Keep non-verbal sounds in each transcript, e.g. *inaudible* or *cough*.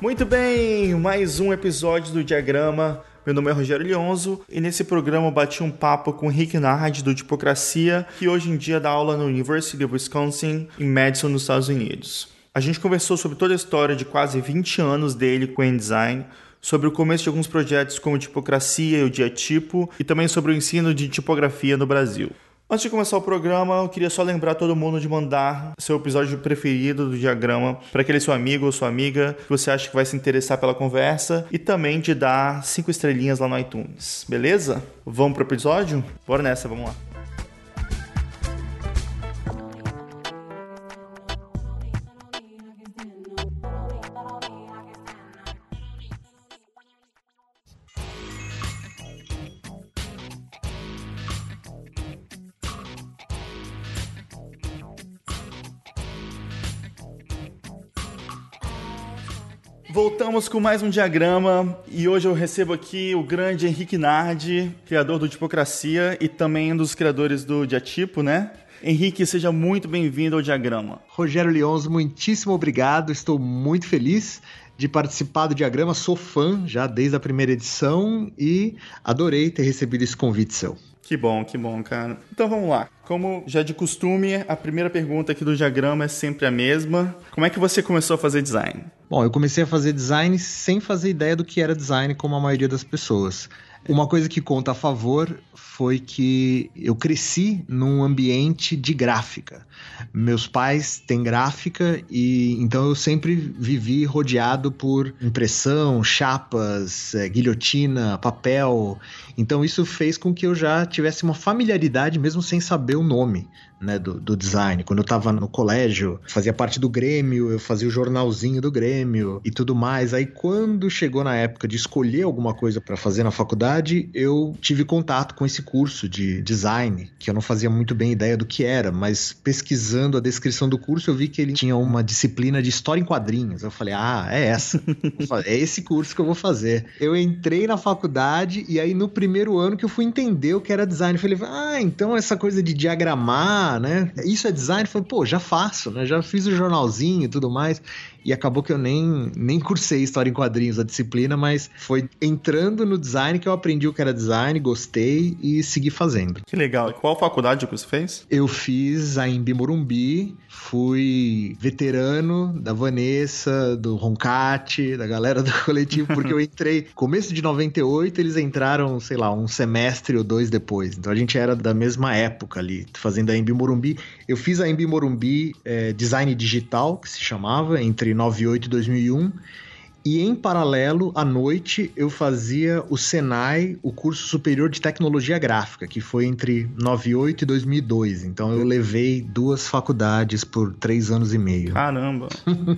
Muito bem, mais um episódio do Diagrama. Meu nome é Rogério Lionzo e nesse programa eu bati um papo com Rick Nard do Tipocracia, que hoje em dia dá aula na University of Wisconsin, em Madison, nos Estados Unidos. A gente conversou sobre toda a história de quase 20 anos dele com o InDesign, sobre o começo de alguns projetos como Tipocracia e o Dia Tipo, e também sobre o ensino de tipografia no Brasil. Antes de começar o programa, eu queria só lembrar todo mundo de mandar seu episódio preferido do diagrama para aquele seu amigo ou sua amiga que você acha que vai se interessar pela conversa e também de dar cinco estrelinhas lá no iTunes, beleza? Vamos pro episódio? Bora nessa, vamos lá. Voltamos com mais um diagrama e hoje eu recebo aqui o grande Henrique Nardi, criador do Tipocracia e também um dos criadores do Diatipo, né? Henrique, seja muito bem-vindo ao diagrama. Rogério Leonzo, muitíssimo obrigado, estou muito feliz de participar do diagrama, sou fã já desde a primeira edição e adorei ter recebido esse convite seu. Que bom, que bom, cara. Então vamos lá. Como já de costume, a primeira pergunta aqui do diagrama é sempre a mesma. Como é que você começou a fazer design? Bom, eu comecei a fazer design sem fazer ideia do que era design, como a maioria das pessoas. Uma coisa que conta a favor foi que eu cresci num ambiente de gráfica. Meus pais têm gráfica e então eu sempre vivi rodeado por impressão, chapas, é, guilhotina, papel. Então isso fez com que eu já tivesse uma familiaridade mesmo sem saber o nome né, do, do, design. Quando eu estava no colégio, fazia parte do Grêmio, eu fazia o jornalzinho do Grêmio e tudo mais. Aí quando chegou na época de escolher alguma coisa para fazer na faculdade, eu tive contato com esse curso de design, que eu não fazia muito bem ideia do que era, mas pesquisando a descrição do curso, eu vi que ele tinha uma disciplina de história em quadrinhos. Eu falei: "Ah, é essa. é esse curso que eu vou fazer". Eu entrei na faculdade e aí no primeiro ano que eu fui entender o que era design, eu falei: "Ah, então essa coisa de diagramar né? Isso é design? Falei, pô, já faço, né? Já fiz o jornalzinho e tudo mais. E acabou que eu nem, nem cursei História em Quadrinhos, a disciplina, mas foi entrando no design que eu aprendi o que era design, gostei e segui fazendo. Que legal. E qual faculdade que você fez? Eu fiz a Embi Morumbi, fui veterano da Vanessa, do Roncati, da galera do *laughs* coletivo, porque eu entrei começo de 98, eles entraram, sei lá, um semestre ou dois depois. Então a gente era da mesma época ali, fazendo a Embi Morumbi. Eu fiz a Embi Morumbi é, Design Digital, que se chamava, entre entre 98 e 2001. E em paralelo, à noite, eu fazia o Senai, o curso superior de tecnologia gráfica, que foi entre 98 e 2002. Então eu levei duas faculdades por três anos e meio. Caramba,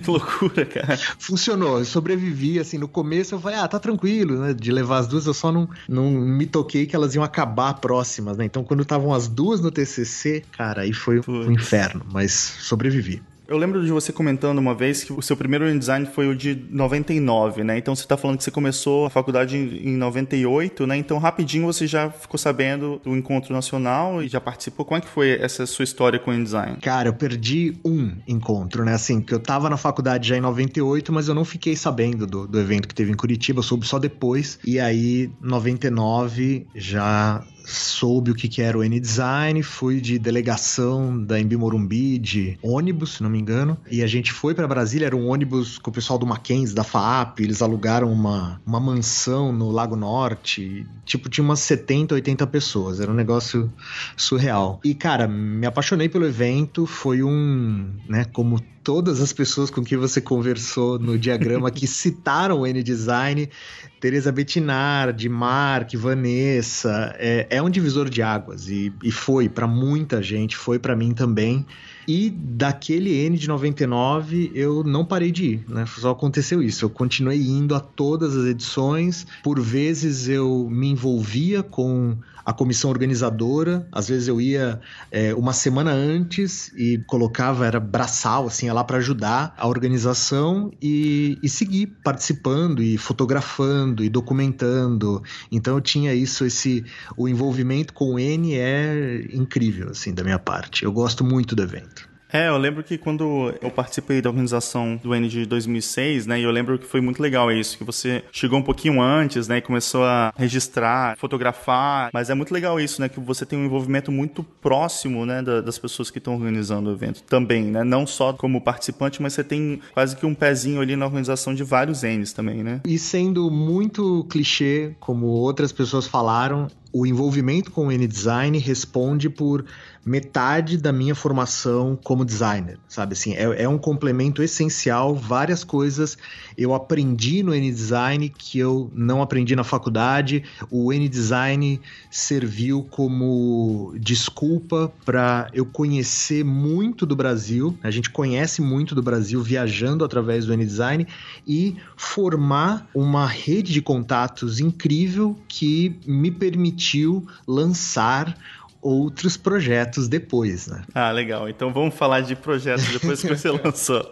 que loucura, cara. *laughs* Funcionou, eu sobrevivi. Assim, no começo eu falei, ah, tá tranquilo, né? De levar as duas, eu só não, não me toquei que elas iam acabar próximas, né? Então quando estavam as duas no TCC, cara, aí foi um inferno, mas sobrevivi. Eu lembro de você comentando uma vez que o seu primeiro design foi o de 99, né? Então você está falando que você começou a faculdade em 98, né? Então rapidinho você já ficou sabendo do encontro nacional e já participou. Como é que foi essa sua história com o InDesign? Cara, eu perdi um encontro, né? Assim, que eu tava na faculdade já em 98, mas eu não fiquei sabendo do, do evento que teve em Curitiba, eu soube só depois. E aí, 99, já soube o que, que era o N-Design, fui de delegação da Embi Morumbi de ônibus, se não me engano, e a gente foi para Brasília, era um ônibus com o pessoal do Mackenzie, da FAAP, eles alugaram uma, uma mansão no Lago Norte, tipo, tinha umas 70, 80 pessoas, era um negócio surreal. E, cara, me apaixonei pelo evento, foi um, né, como todas as pessoas com quem você conversou no diagrama que citaram o N-Design, Teresa Bettinardi, Mark, Vanessa, é, é um divisor de águas e, e foi para muita gente, foi para mim também. E daquele N de 99 eu não parei de ir, né? Só aconteceu isso. Eu continuei indo a todas as edições. Por vezes eu me envolvia com a comissão organizadora. Às vezes eu ia é, uma semana antes e colocava, era braçal, assim, lá para ajudar a organização e, e seguir participando e fotografando e documentando. Então eu tinha isso, esse o envolvimento com o N é incrível, assim, da minha parte. Eu gosto muito do evento. É, eu lembro que quando eu participei da organização do N de 2006, né, e eu lembro que foi muito legal isso, que você chegou um pouquinho antes, né, e começou a registrar, fotografar, mas é muito legal isso, né, que você tem um envolvimento muito próximo, né, das pessoas que estão organizando o evento também, né, não só como participante, mas você tem quase que um pezinho ali na organização de vários N's também, né? E sendo muito clichê, como outras pessoas falaram, o envolvimento com o N-Design responde por metade da minha formação como designer, sabe? Assim, é, é um complemento essencial. Várias coisas eu aprendi no N-Design que eu não aprendi na faculdade. O N-Design serviu como desculpa para eu conhecer muito do Brasil. A gente conhece muito do Brasil viajando através do N-Design e formar uma rede de contatos incrível que me permitiu lançar outros projetos depois, né? Ah, legal. Então vamos falar de projetos depois que você *laughs* lançou.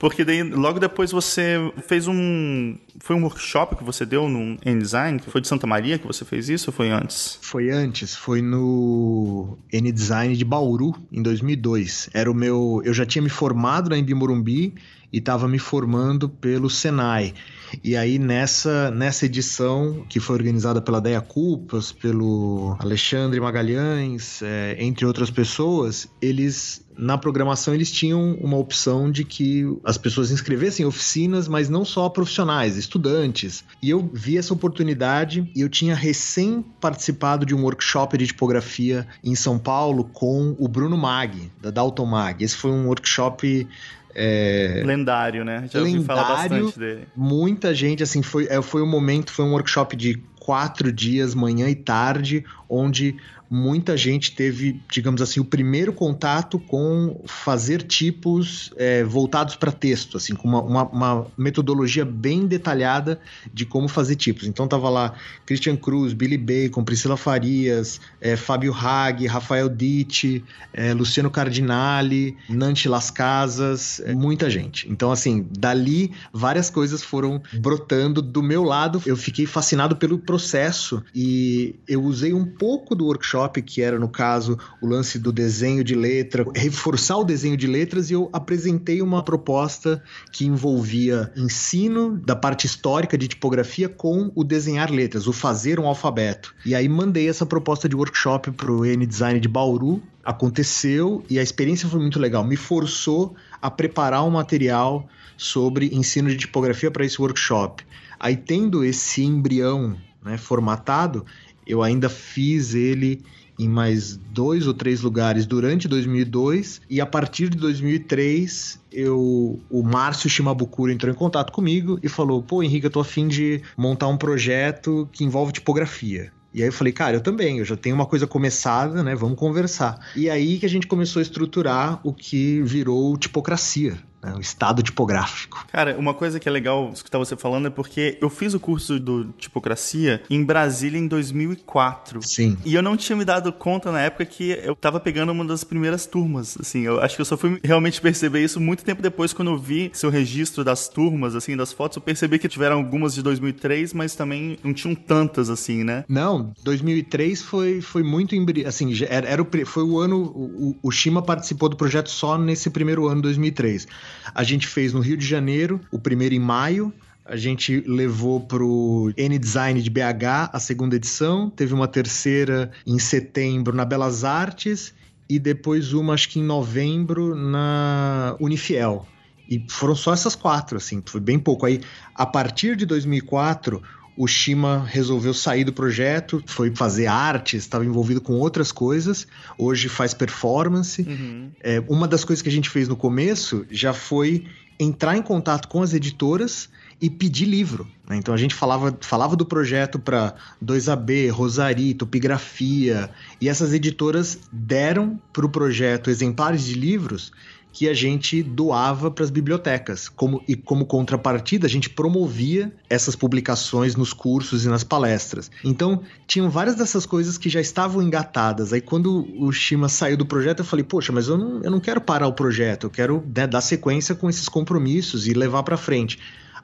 Porque daí, logo depois você fez um. Foi um workshop que você deu no N-Design? Foi de Santa Maria que você fez isso ou foi antes? Foi antes. Foi no N-Design de Bauru, em 2002. Era o meu. Eu já tinha me formado na Embi Morumbi e estava me formando pelo Senai. E aí nessa, nessa edição, que foi organizada pela Deia Culpas, pelo Alexandre Magalhães, é, entre outras pessoas, eles na programação eles tinham uma opção de que as pessoas inscrevessem oficinas, mas não só profissionais, estudantes. E eu vi essa oportunidade e eu tinha recém participado de um workshop de tipografia em São Paulo com o Bruno Mag, da Dalton Mag. Esse foi um workshop é... Lendário, né? Já ouvi falar bastante dele. Muita gente, assim, foi, é, foi um momento, foi um workshop de quatro dias, manhã e tarde, onde muita gente teve, digamos assim, o primeiro contato com fazer tipos é, voltados para texto, assim, com uma, uma, uma, metodologia bem detalhada de como fazer tipos. Então tava lá Christian Cruz, Billy Bacon, Priscila Farias, é, Fábio Hag, Rafael Ditti, é, Luciano Cardinali, Nanti Las Casas, é, muita gente. Então, assim, dali várias coisas foram brotando do meu lado. Eu fiquei fascinado pelo processo e eu usei um pouco do workshop que era, no caso, o lance do desenho de letra, reforçar o desenho de letras, e eu apresentei uma proposta que envolvia ensino da parte histórica de tipografia com o desenhar letras, o fazer um alfabeto. E aí mandei essa proposta de workshop para o N-Design de Bauru, aconteceu e a experiência foi muito legal. Me forçou a preparar um material sobre ensino de tipografia para esse workshop. Aí, tendo esse embrião né, formatado, eu ainda fiz ele em mais dois ou três lugares durante 2002 e a partir de 2003 eu o Márcio Shimabukuro entrou em contato comigo e falou: "Pô, Henrique, eu tô afim de montar um projeto que envolve tipografia". E aí eu falei, cara, eu também, eu já tenho uma coisa começada, né? Vamos conversar. E aí que a gente começou a estruturar o que virou tipocracia, né, o estado tipográfico. Cara, uma coisa que é legal escutar você falando é porque eu fiz o curso do tipocracia em Brasília em 2004. Sim. E eu não tinha me dado conta na época que eu tava pegando uma das primeiras turmas, assim, eu acho que eu só fui realmente perceber isso muito tempo depois quando eu vi seu registro das turmas, assim, das fotos, eu percebi que tiveram algumas de 2003, mas também não tinham tantas assim, né? Não, 2003 foi, foi muito assim, era, era o, foi o ano o, o Shima participou do projeto só nesse primeiro ano 2003. A gente fez no Rio de Janeiro, o primeiro em maio, a gente levou pro N-Design de BH a segunda edição, teve uma terceira em setembro na Belas Artes e depois uma, acho que em novembro, na Unifiel. E foram só essas quatro, assim, foi bem pouco. Aí, a partir de 2004, o Shima resolveu sair do projeto, foi fazer arte, estava envolvido com outras coisas. Hoje faz performance. Uhum. É, uma das coisas que a gente fez no começo já foi entrar em contato com as editoras e pedir livro. Né? Então a gente falava, falava do projeto para 2AB, Rosari, Topigrafia, e essas editoras deram para o projeto exemplares de livros que a gente doava para as bibliotecas. Como, e como contrapartida, a gente promovia essas publicações nos cursos e nas palestras. Então, tinham várias dessas coisas que já estavam engatadas. Aí, quando o Shima saiu do projeto, eu falei, poxa, mas eu não, eu não quero parar o projeto, eu quero né, dar sequência com esses compromissos e levar para frente.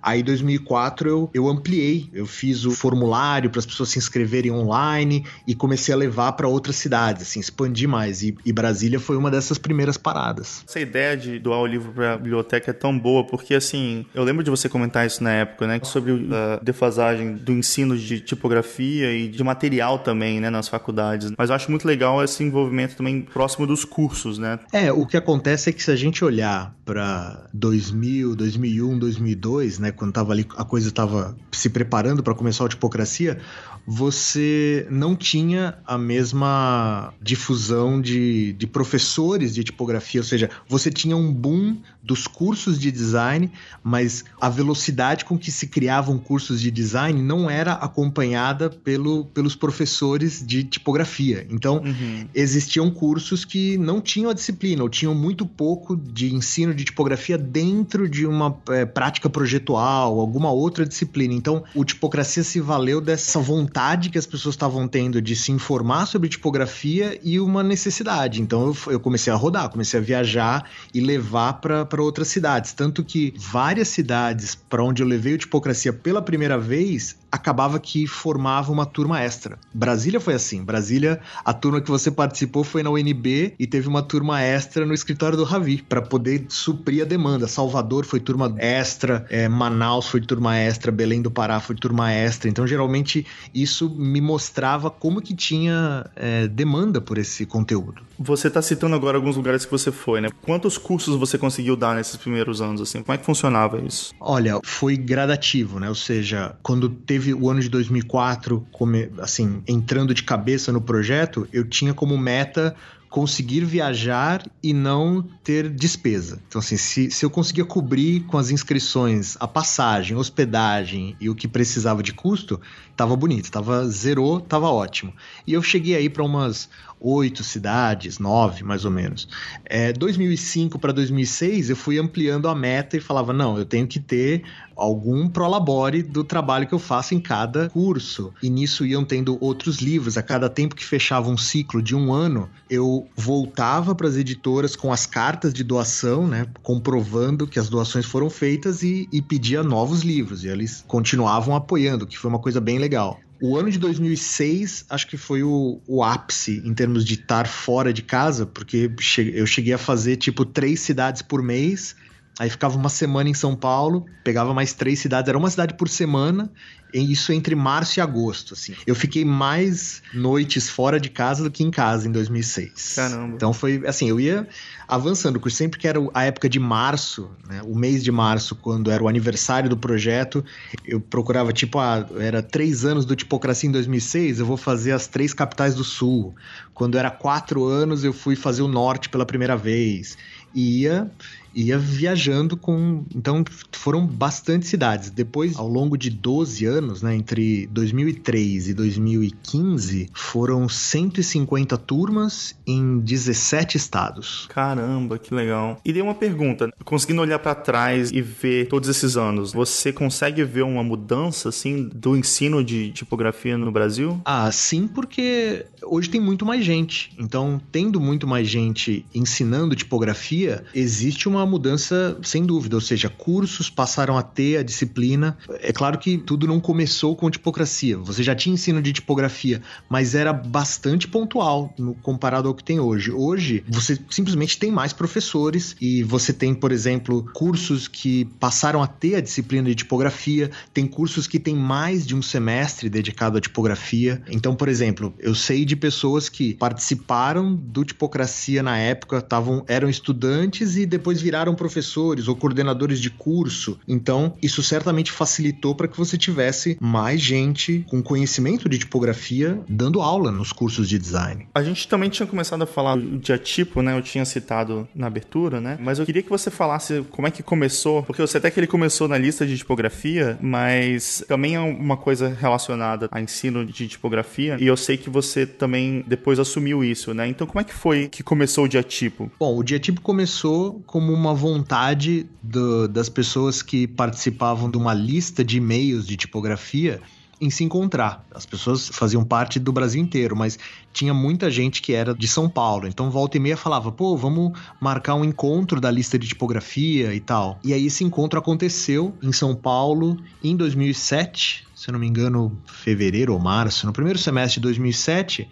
Aí, em 2004, eu, eu ampliei. Eu fiz o formulário para as pessoas se inscreverem online e comecei a levar para outras cidades, assim, expandi mais. E, e, Brasília foi uma dessas primeiras paradas. Essa ideia de doar o livro para a biblioteca é tão boa, porque, assim, eu lembro de você comentar isso na época, né? Sobre a defasagem do ensino de tipografia e de material também, né? Nas faculdades. Mas eu acho muito legal esse envolvimento também próximo dos cursos, né? É, o que acontece é que se a gente olhar para 2000, 2001, 2002, né? quando tava ali, a coisa estava se preparando para começar a tipocracia, você não tinha a mesma difusão de, de professores de tipografia, ou seja, você tinha um boom dos cursos de design, mas a velocidade com que se criavam cursos de design não era acompanhada pelo, pelos professores de tipografia. Então, uhum. existiam cursos que não tinham a disciplina, ou tinham muito pouco de ensino de tipografia dentro de uma é, prática projetual, alguma outra disciplina. Então, o Tipocracia se valeu dessa vontade que as pessoas estavam tendo de se informar sobre tipografia e uma necessidade. Então, eu, eu comecei a rodar, comecei a viajar e levar para outras cidades. Tanto que várias cidades para onde eu levei o Tipocracia pela primeira vez acabava que formava uma turma extra. Brasília foi assim. Brasília, a turma que você participou foi na UNB e teve uma turma extra no escritório do Ravi para poder suprir a demanda. Salvador foi turma extra, é, Manaus foi turma extra, Belém do Pará foi turma extra. Então, geralmente, me mostrava como que tinha é, demanda por esse conteúdo. Você está citando agora alguns lugares que você foi, né? Quantos cursos você conseguiu dar nesses primeiros anos, assim? Como é que funcionava isso? Olha, foi gradativo, né? Ou seja, quando teve o ano de 2004, come, assim, entrando de cabeça no projeto, eu tinha como meta conseguir viajar e não ter despesa. Então, assim, se, se eu conseguia cobrir com as inscrições a passagem, hospedagem e o que precisava de custo, tava bonito, tava zerou, tava ótimo. E eu cheguei aí para umas oito cidades, nove mais ou menos. É, 2005 para 2006 eu fui ampliando a meta e falava não, eu tenho que ter algum prolabore do trabalho que eu faço em cada curso. E nisso iam tendo outros livros. A cada tempo que fechava um ciclo de um ano, eu voltava para as editoras com as cartas de doação, né, comprovando que as doações foram feitas e, e pedia novos livros. E eles continuavam apoiando, que foi uma coisa bem legal. O ano de 2006 acho que foi o, o ápice em termos de estar fora de casa, porque eu cheguei a fazer tipo três cidades por mês. Aí ficava uma semana em São Paulo, pegava mais três cidades, era uma cidade por semana, isso entre março e agosto, assim. Eu fiquei mais noites fora de casa do que em casa em 2006. Caramba. Então foi, assim, eu ia avançando, porque sempre que era a época de março, né, o mês de março, quando era o aniversário do projeto, eu procurava, tipo, ah, era três anos do Tipocracia em 2006, eu vou fazer as três capitais do Sul. Quando era quatro anos, eu fui fazer o Norte pela primeira vez. E ia ia viajando com. Então foram bastante cidades. Depois, ao longo de 12 anos, né, entre 2003 e 2015, foram 150 turmas em 17 estados. Caramba, que legal. E dei uma pergunta: conseguindo olhar para trás e ver todos esses anos, você consegue ver uma mudança assim do ensino de tipografia no Brasil? Ah, sim, porque hoje tem muito mais gente. Então, tendo muito mais gente ensinando tipografia, existe uma mudança sem dúvida, ou seja, cursos passaram a ter a disciplina. É claro que tudo não começou com tipocracia. Você já tinha ensino de tipografia, mas era bastante pontual no, comparado ao que tem hoje. Hoje, você simplesmente tem mais professores e você tem, por exemplo, cursos que passaram a ter a disciplina de tipografia, tem cursos que tem mais de um semestre dedicado à tipografia. Então, por exemplo, eu sei de pessoas que participaram do tipocracia na época, tavam, eram estudantes e depois viraram viraram professores ou coordenadores de curso. Então, isso certamente facilitou para que você tivesse mais gente com conhecimento de tipografia dando aula nos cursos de design. A gente também tinha começado a falar de atipo, né? Eu tinha citado na abertura, né? Mas eu queria que você falasse como é que começou, porque eu sei até que ele começou na lista de tipografia, mas também é uma coisa relacionada a ensino de tipografia, e eu sei que você também depois assumiu isso, né? Então, como é que foi que começou o diatipo? Bom, o diatipo começou como uma uma vontade do, das pessoas que participavam de uma lista de e-mails de tipografia em se encontrar. As pessoas faziam parte do Brasil inteiro, mas tinha muita gente que era de São Paulo. Então, volta e meia falava, pô, vamos marcar um encontro da lista de tipografia e tal. E aí esse encontro aconteceu em São Paulo em 2007, se eu não me engano, fevereiro ou março, no primeiro semestre de 2007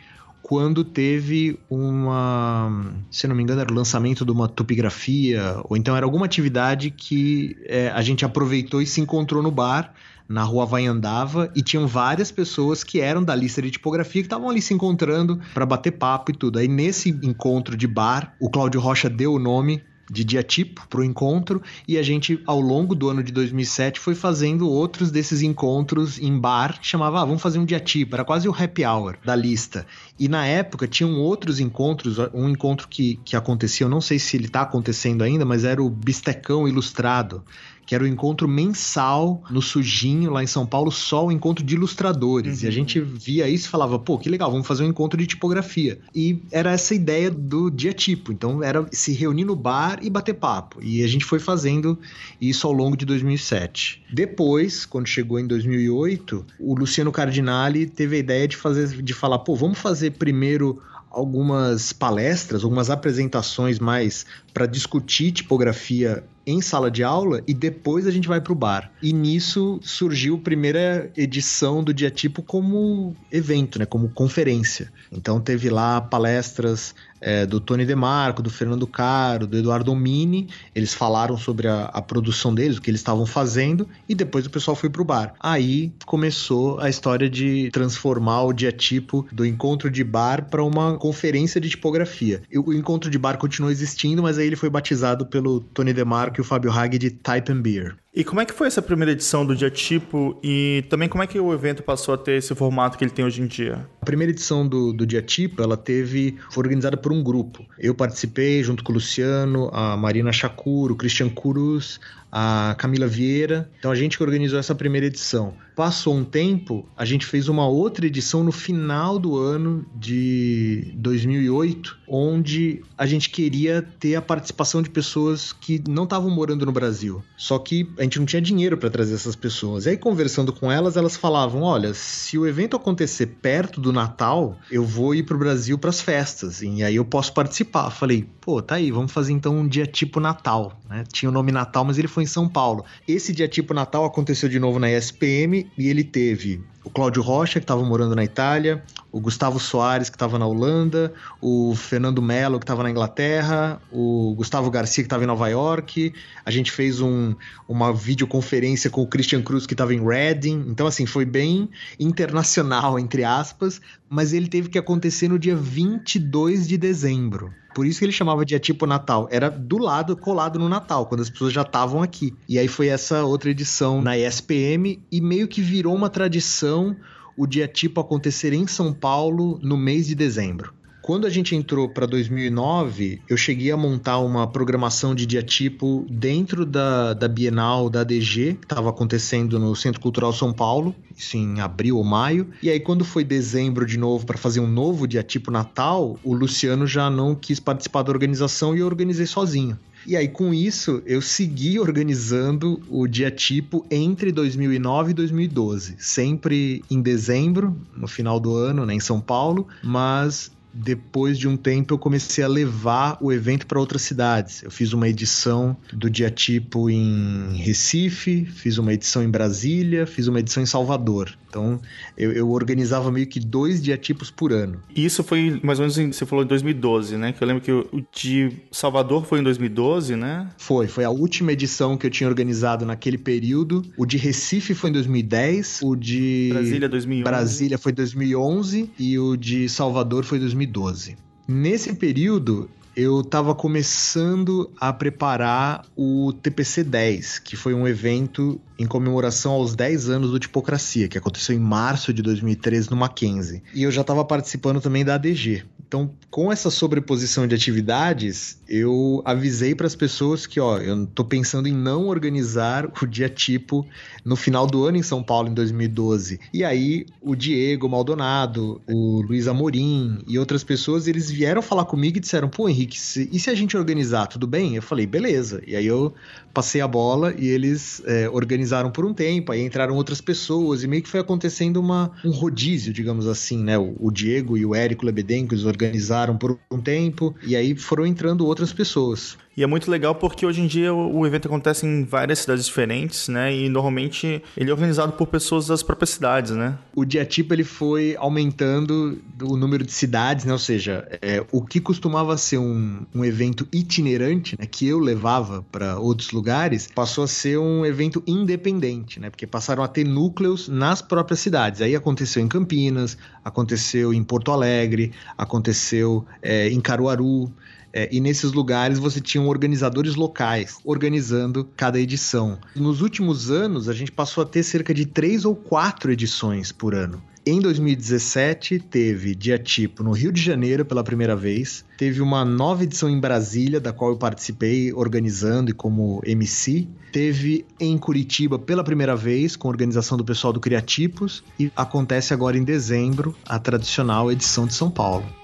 quando teve uma, se não me engano, era o lançamento de uma topografia, ou então era alguma atividade que é, a gente aproveitou e se encontrou no bar, na rua Vaiandava, e tinham várias pessoas que eram da lista de tipografia que estavam ali se encontrando para bater papo e tudo. Aí nesse encontro de bar, o Cláudio Rocha deu o nome de dia tipo para o encontro e a gente ao longo do ano de 2007 foi fazendo outros desses encontros em bar que chamava ah, vamos fazer um dia tipo era quase o happy hour da lista. E na época tinham outros encontros um encontro que, que acontecia eu não sei se ele está acontecendo ainda mas era o bistecão ilustrado que era o encontro mensal no Sujinho, lá em São Paulo, só o encontro de ilustradores. Uhum. E a uhum. gente via isso e falava, pô, que legal, vamos fazer um encontro de tipografia. E era essa ideia do dia tipo. Então era se reunir no bar e bater papo. E a gente foi fazendo isso ao longo de 2007. Depois, quando chegou em 2008, o Luciano Cardinali teve a ideia de fazer, de falar, pô, vamos fazer primeiro algumas palestras, algumas apresentações mais para discutir tipografia em sala de aula e depois a gente vai para o bar. E nisso surgiu a primeira edição do Dia Tipo como evento, né, como conferência. Então teve lá palestras é, do Tony DeMarco, do Fernando Caro, do Eduardo Mini. Eles falaram sobre a, a produção deles, o que eles estavam fazendo, e depois o pessoal foi pro bar. Aí começou a história de transformar o dia tipo do encontro de bar para uma conferência de tipografia. O encontro de bar continuou existindo, mas aí ele foi batizado pelo Tony DeMarco e o Fábio Hag de Type and Beer. E como é que foi essa primeira edição do Dia Tipo e também como é que o evento passou a ter esse formato que ele tem hoje em dia? A primeira edição do, do Dia Tipo, ela teve, foi organizada por um grupo. Eu participei junto com o Luciano, a Marina Chacuro, o Christian Cruz, a Camila Vieira. Então a gente que organizou essa primeira edição. Passou um tempo, a gente fez uma outra edição no final do ano de 2008, onde a gente queria ter a participação de pessoas que não estavam morando no Brasil. Só que a gente não tinha dinheiro para trazer essas pessoas. E aí conversando com elas, elas falavam: "Olha, se o evento acontecer perto do Natal, eu vou ir pro Brasil para as festas e aí eu posso participar". Falei: "Pô, tá aí, vamos fazer então um dia tipo Natal", né? Tinha o nome Natal, mas ele foi em São Paulo. Esse dia tipo Natal aconteceu de novo na ESPM e ele teve o Cláudio Rocha, que estava morando na Itália, o Gustavo Soares, que estava na Holanda, o Fernando Mello, que estava na Inglaterra, o Gustavo Garcia, que estava em Nova York. A gente fez um, uma videoconferência com o Christian Cruz, que estava em Reading. Então, assim, foi bem internacional, entre aspas, mas ele teve que acontecer no dia 22 de dezembro. Por isso que ele chamava de tipo Natal. Era do lado, colado no Natal, quando as pessoas já estavam aqui. E aí foi essa outra edição na ESPM e meio que virou uma tradição o dia tipo acontecer em São Paulo no mês de dezembro. Quando a gente entrou para 2009, eu cheguei a montar uma programação de dia tipo dentro da, da Bienal da ADG, que estava acontecendo no Centro Cultural São Paulo, isso em abril ou maio. E aí, quando foi dezembro de novo para fazer um novo dia tipo Natal, o Luciano já não quis participar da organização e eu organizei sozinho. E aí, com isso, eu segui organizando o dia tipo entre 2009 e 2012. Sempre em dezembro, no final do ano, né, em São Paulo, mas depois de um tempo eu comecei a levar o evento para outras cidades. Eu fiz uma edição do dia tipo em Recife, fiz uma edição em Brasília, fiz uma edição em Salvador. Então eu, eu organizava meio que dois diatipos por ano. E isso foi mais ou menos, em, você falou em 2012, né? Que eu lembro que o, o de Salvador foi em 2012, né? Foi, foi a última edição que eu tinha organizado naquele período. O de Recife foi em 2010, o de Brasília 2011. Brasília foi 2011 e o de Salvador foi 2012. Nesse período, eu estava começando a preparar o TPC 10, que foi um evento em comemoração aos 10 anos do Tipocracia, que aconteceu em março de 2013 no Mackenzie. E eu já estava participando também da ADG. Então, com essa sobreposição de atividades, eu avisei para as pessoas que, ó, eu tô pensando em não organizar *laughs* o dia tipo no final do ano em São Paulo, em 2012. E aí, o Diego Maldonado, o Luiz Amorim e outras pessoas, eles vieram falar comigo e disseram: pô, Henrique, e se a gente organizar, tudo bem? Eu falei: beleza. E aí eu passei a bola e eles é, organizaram por um tempo, aí entraram outras pessoas e meio que foi acontecendo uma, um rodízio, digamos assim, né? O, o Diego e o Érico Lebedenko eles organizaram por um tempo e aí foram entrando outras pessoas. E é muito legal porque hoje em dia o evento acontece em várias cidades diferentes, né? E normalmente ele é organizado por pessoas das próprias cidades, né? O dia tipo ele foi aumentando o número de cidades, né? Ou seja, é, o que costumava ser um, um evento itinerante, né? Que eu levava para outros lugares, passou a ser um evento independente, né? Porque passaram a ter núcleos nas próprias cidades. Aí aconteceu em Campinas, aconteceu em Porto Alegre, aconteceu é, em Caruaru. É, e nesses lugares você tinha organizadores locais organizando cada edição. Nos últimos anos, a gente passou a ter cerca de três ou quatro edições por ano. Em 2017, teve dia tipo no Rio de Janeiro pela primeira vez. Teve uma nova edição em Brasília, da qual eu participei organizando e como MC. Teve em Curitiba pela primeira vez, com organização do pessoal do Criatipos. E acontece agora em dezembro, a tradicional edição de São Paulo.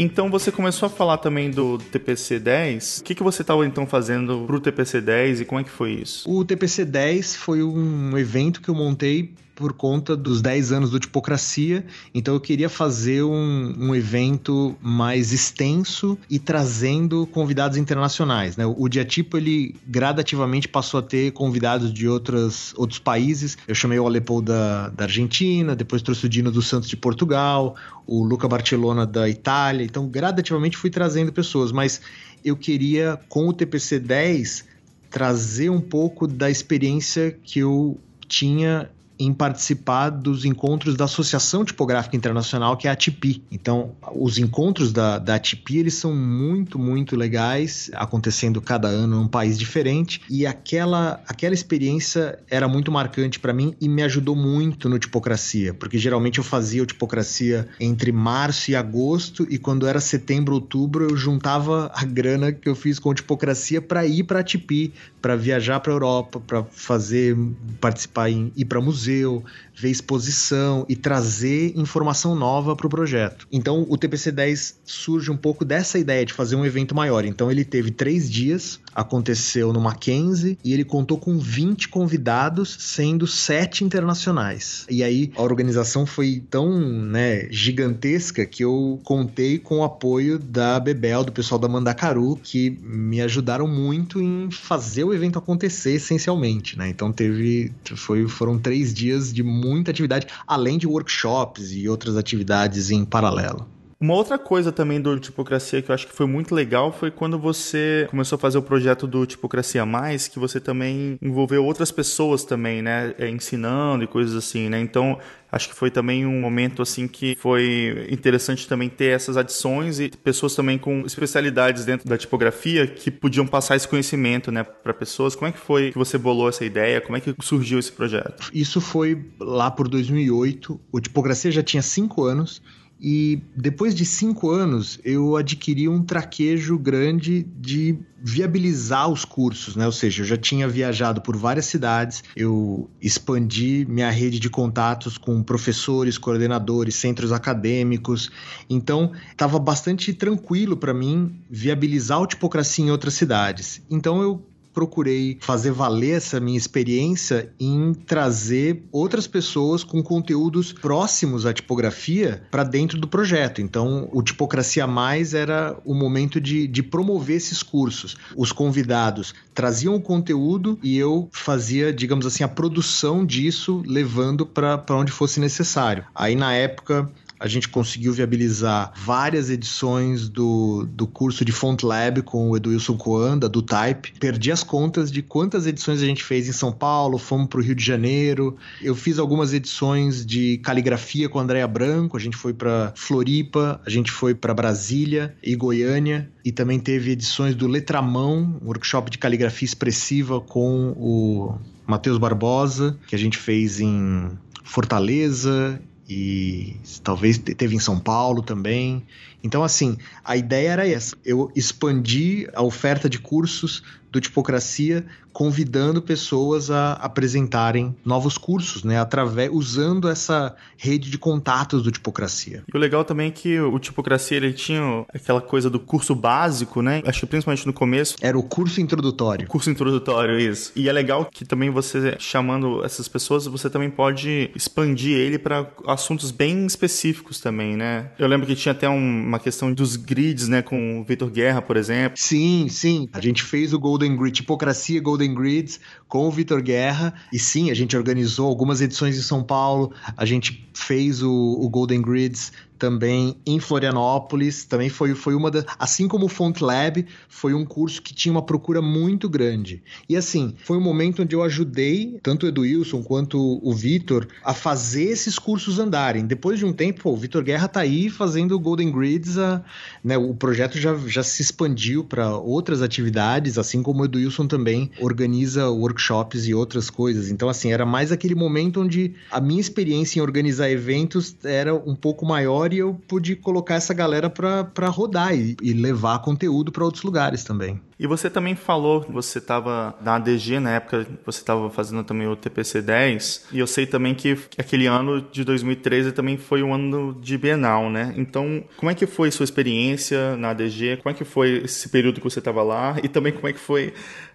Então você começou a falar também do TPC 10. O que, que você estava então fazendo para o TPC 10 e como é que foi isso? O TPC 10 foi um evento que eu montei por conta dos 10 anos do Tipocracia, então eu queria fazer um, um evento mais extenso e trazendo convidados internacionais. Né? O Diatipo, ele gradativamente passou a ter convidados de outras, outros países. Eu chamei o Aleppo da, da Argentina, depois trouxe o Dino dos Santos de Portugal, o Luca Barcelona da Itália, então gradativamente fui trazendo pessoas, mas eu queria, com o TPC 10, trazer um pouco da experiência que eu tinha em participar dos encontros da Associação Tipográfica Internacional, que é a ATP. Então, os encontros da, da eles são muito, muito legais, acontecendo cada ano em um país diferente, e aquela, aquela experiência era muito marcante para mim e me ajudou muito no Tipocracia, porque geralmente eu fazia o Tipocracia entre março e agosto, e quando era setembro, outubro, eu juntava a grana que eu fiz com o Tipocracia para ir para a ATP, para viajar para Europa, para fazer, participar em ir para museu, ver exposição e trazer informação nova para o projeto. Então, o TPC 10 surge um pouco dessa ideia de fazer um evento maior. Então, ele teve três dias, aconteceu no Mackenzie e ele contou com 20 convidados, sendo sete internacionais. E aí, a organização foi tão né, gigantesca que eu contei com o apoio da Bebel, do pessoal da Mandacaru, que me ajudaram muito em fazer o evento acontecer essencialmente, né? Então teve foi, foram três dias de muita atividade, além de workshops e outras atividades em paralelo. Uma outra coisa também do Tipocracia que eu acho que foi muito legal foi quando você começou a fazer o projeto do Tipocracia Mais, que você também envolveu outras pessoas também, né, é, ensinando e coisas assim, né? Então, acho que foi também um momento assim que foi interessante também ter essas adições e pessoas também com especialidades dentro da tipografia que podiam passar esse conhecimento, né, para pessoas. Como é que foi que você bolou essa ideia? Como é que surgiu esse projeto? Isso foi lá por 2008. O Tipografia já tinha cinco anos e depois de cinco anos, eu adquiri um traquejo grande de viabilizar os cursos, né? Ou seja, eu já tinha viajado por várias cidades, eu expandi minha rede de contatos com professores, coordenadores, centros acadêmicos. Então, estava bastante tranquilo para mim viabilizar o tipocracia em outras cidades. Então, eu procurei fazer valer essa minha experiência em trazer outras pessoas com conteúdos próximos à tipografia para dentro do projeto. Então, o Tipocracia Mais era o momento de, de promover esses cursos. Os convidados traziam o conteúdo e eu fazia, digamos assim, a produção disso, levando para onde fosse necessário. Aí, na época, a gente conseguiu viabilizar várias edições do, do curso de Font Lab com o Edwilson Coanda, do Type. Perdi as contas de quantas edições a gente fez em São Paulo, fomos para o Rio de Janeiro. Eu fiz algumas edições de caligrafia com a Andréa Branco, a gente foi para Floripa, a gente foi para Brasília e Goiânia. E também teve edições do Letramão, um workshop de caligrafia expressiva com o Matheus Barbosa, que a gente fez em Fortaleza e talvez teve em São Paulo também. Então, assim, a ideia era essa: eu expandi a oferta de cursos do Tipocracia, convidando pessoas a apresentarem novos cursos, né, através usando essa rede de contatos do Tipocracia. E o legal também é que o Tipocracia ele tinha aquela coisa do curso básico, né? Acho que principalmente no começo. Era o curso introdutório. Curso introdutório, isso. E é legal que também você chamando essas pessoas, você também pode expandir ele para assuntos bem específicos também, né? Eu lembro que tinha até um, uma questão dos grids, né, com o Vitor Guerra, por exemplo. Sim, sim. A gente fez o Golden Grid, Tipocracia Golden Grids com o Vitor Guerra. E sim, a gente organizou algumas edições em São Paulo. A gente fez o, o Golden Grids também em Florianópolis, também foi, foi uma das. Assim como o Font Lab, foi um curso que tinha uma procura muito grande. E assim, foi um momento onde eu ajudei tanto o Edwilson quanto o Vitor a fazer esses cursos andarem. Depois de um tempo, pô, o Vitor Guerra tá aí fazendo o Golden Grids, a, né, o projeto já, já se expandiu para outras atividades, assim como o Edwilson também organiza workshops e outras coisas. Então, assim, era mais aquele momento onde a minha experiência em organizar eventos era um pouco maior e eu pude colocar essa galera para rodar e, e levar conteúdo para outros lugares também. E você também falou, você estava na ADG na época, você estava fazendo também o TPC 10, e eu sei também que aquele ano de 2013 também foi um ano de Bienal, né? Então, como é que foi sua experiência na ADG? Como é que foi esse período que você estava lá? E também como é que foi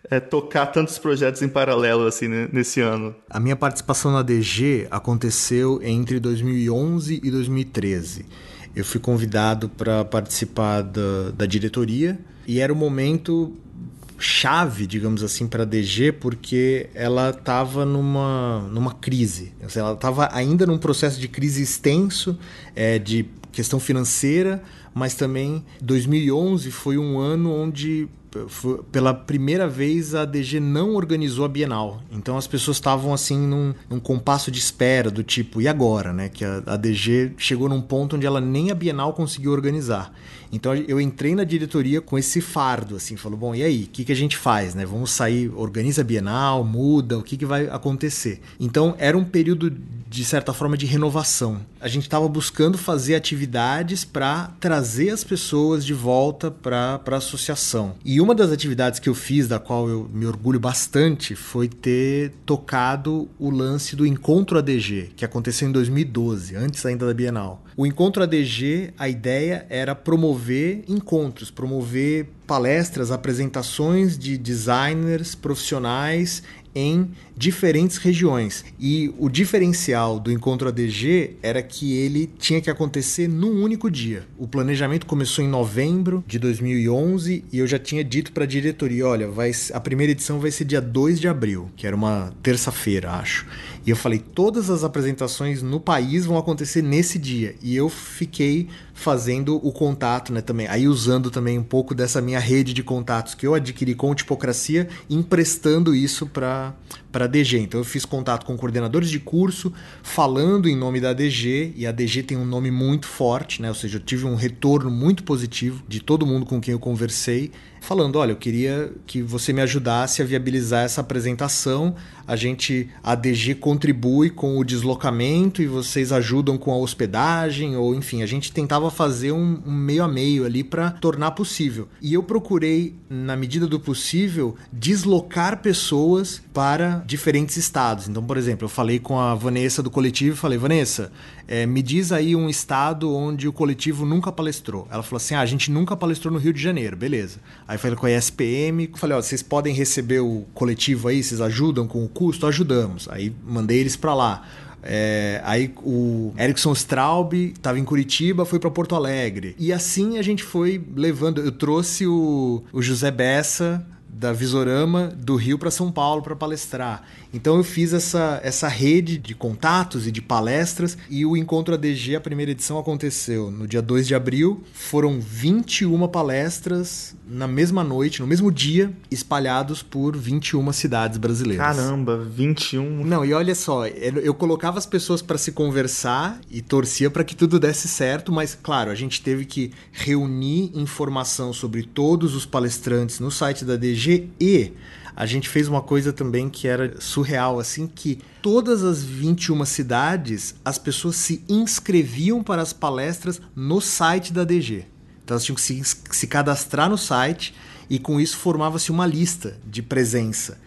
é, tocar tantos projetos em paralelo assim né, nesse ano? A minha participação na ADG aconteceu entre 2011 e 2013. Eu fui convidado para participar da, da diretoria e era o momento chave, digamos assim, para a DG, porque ela estava numa, numa crise. Ela estava ainda num processo de crise extenso, é, de questão financeira, mas também 2011 foi um ano onde pela primeira vez a DG não organizou a Bienal. Então as pessoas estavam assim num, num, compasso de espera do tipo, e agora, né? Que a, a DG chegou num ponto onde ela nem a Bienal conseguiu organizar. Então eu entrei na diretoria com esse fardo, assim, falou, bom, e aí, o que, que a gente faz, né? Vamos sair, organiza a Bienal, muda, o que, que vai acontecer? Então era um período de certa forma de renovação. A gente estava buscando fazer atividades para trazer as pessoas de volta para a associação. E uma das atividades que eu fiz, da qual eu me orgulho bastante, foi ter tocado o lance do Encontro ADG, que aconteceu em 2012, antes ainda da Bienal. O Encontro ADG, a ideia era promover encontros, promover palestras, apresentações de designers profissionais em diferentes regiões. E o diferencial do encontro ADG era que ele tinha que acontecer num único dia. O planejamento começou em novembro de 2011 e eu já tinha dito para a diretoria, olha, vai, a primeira edição vai ser dia 2 de abril, que era uma terça-feira, acho. E eu falei, todas as apresentações no país vão acontecer nesse dia. E eu fiquei fazendo o contato, né, também. Aí usando também um pouco dessa minha rede de contatos que eu adquiri com Tipocracia, emprestando isso para para DG. Então eu fiz contato com coordenadores de curso, falando em nome da DG, e a DG tem um nome muito forte, né? Ou seja, eu tive um retorno muito positivo de todo mundo com quem eu conversei falando: olha, eu queria que você me ajudasse a viabilizar essa apresentação. A gente, a DG contribui com o deslocamento e vocês ajudam com a hospedagem, ou enfim, a gente tentava fazer um, um meio a meio ali para tornar possível. E eu procurei, na medida do possível, deslocar pessoas para diferentes estados. Então, por exemplo, eu falei com a Vanessa do coletivo e falei: Vanessa, é, me diz aí um estado onde o coletivo nunca palestrou. Ela falou assim: ah, a gente nunca palestrou no Rio de Janeiro, beleza. Aí falei com a ESPM, falei, ó, vocês podem receber o coletivo aí, vocês ajudam com o custo? Ajudamos. Aí mandei eles para lá. É, aí o Erickson Straub estava em Curitiba, foi para Porto Alegre. E assim a gente foi levando. Eu trouxe o, o José Bessa da Visorama do Rio para São Paulo para palestrar. Então eu fiz essa, essa rede de contatos e de palestras e o Encontro ADG, a primeira edição, aconteceu no dia 2 de abril. Foram 21 palestras na mesma noite, no mesmo dia, espalhados por 21 cidades brasileiras. Caramba, 21. Não, e olha só, eu colocava as pessoas para se conversar e torcia para que tudo desse certo, mas claro, a gente teve que reunir informação sobre todos os palestrantes no site da DG e a gente fez uma coisa também que era surreal, assim, que todas as 21 cidades, as pessoas se inscreviam para as palestras no site da DG. Então elas tinham que se, se cadastrar no site e com isso formava-se uma lista de presença.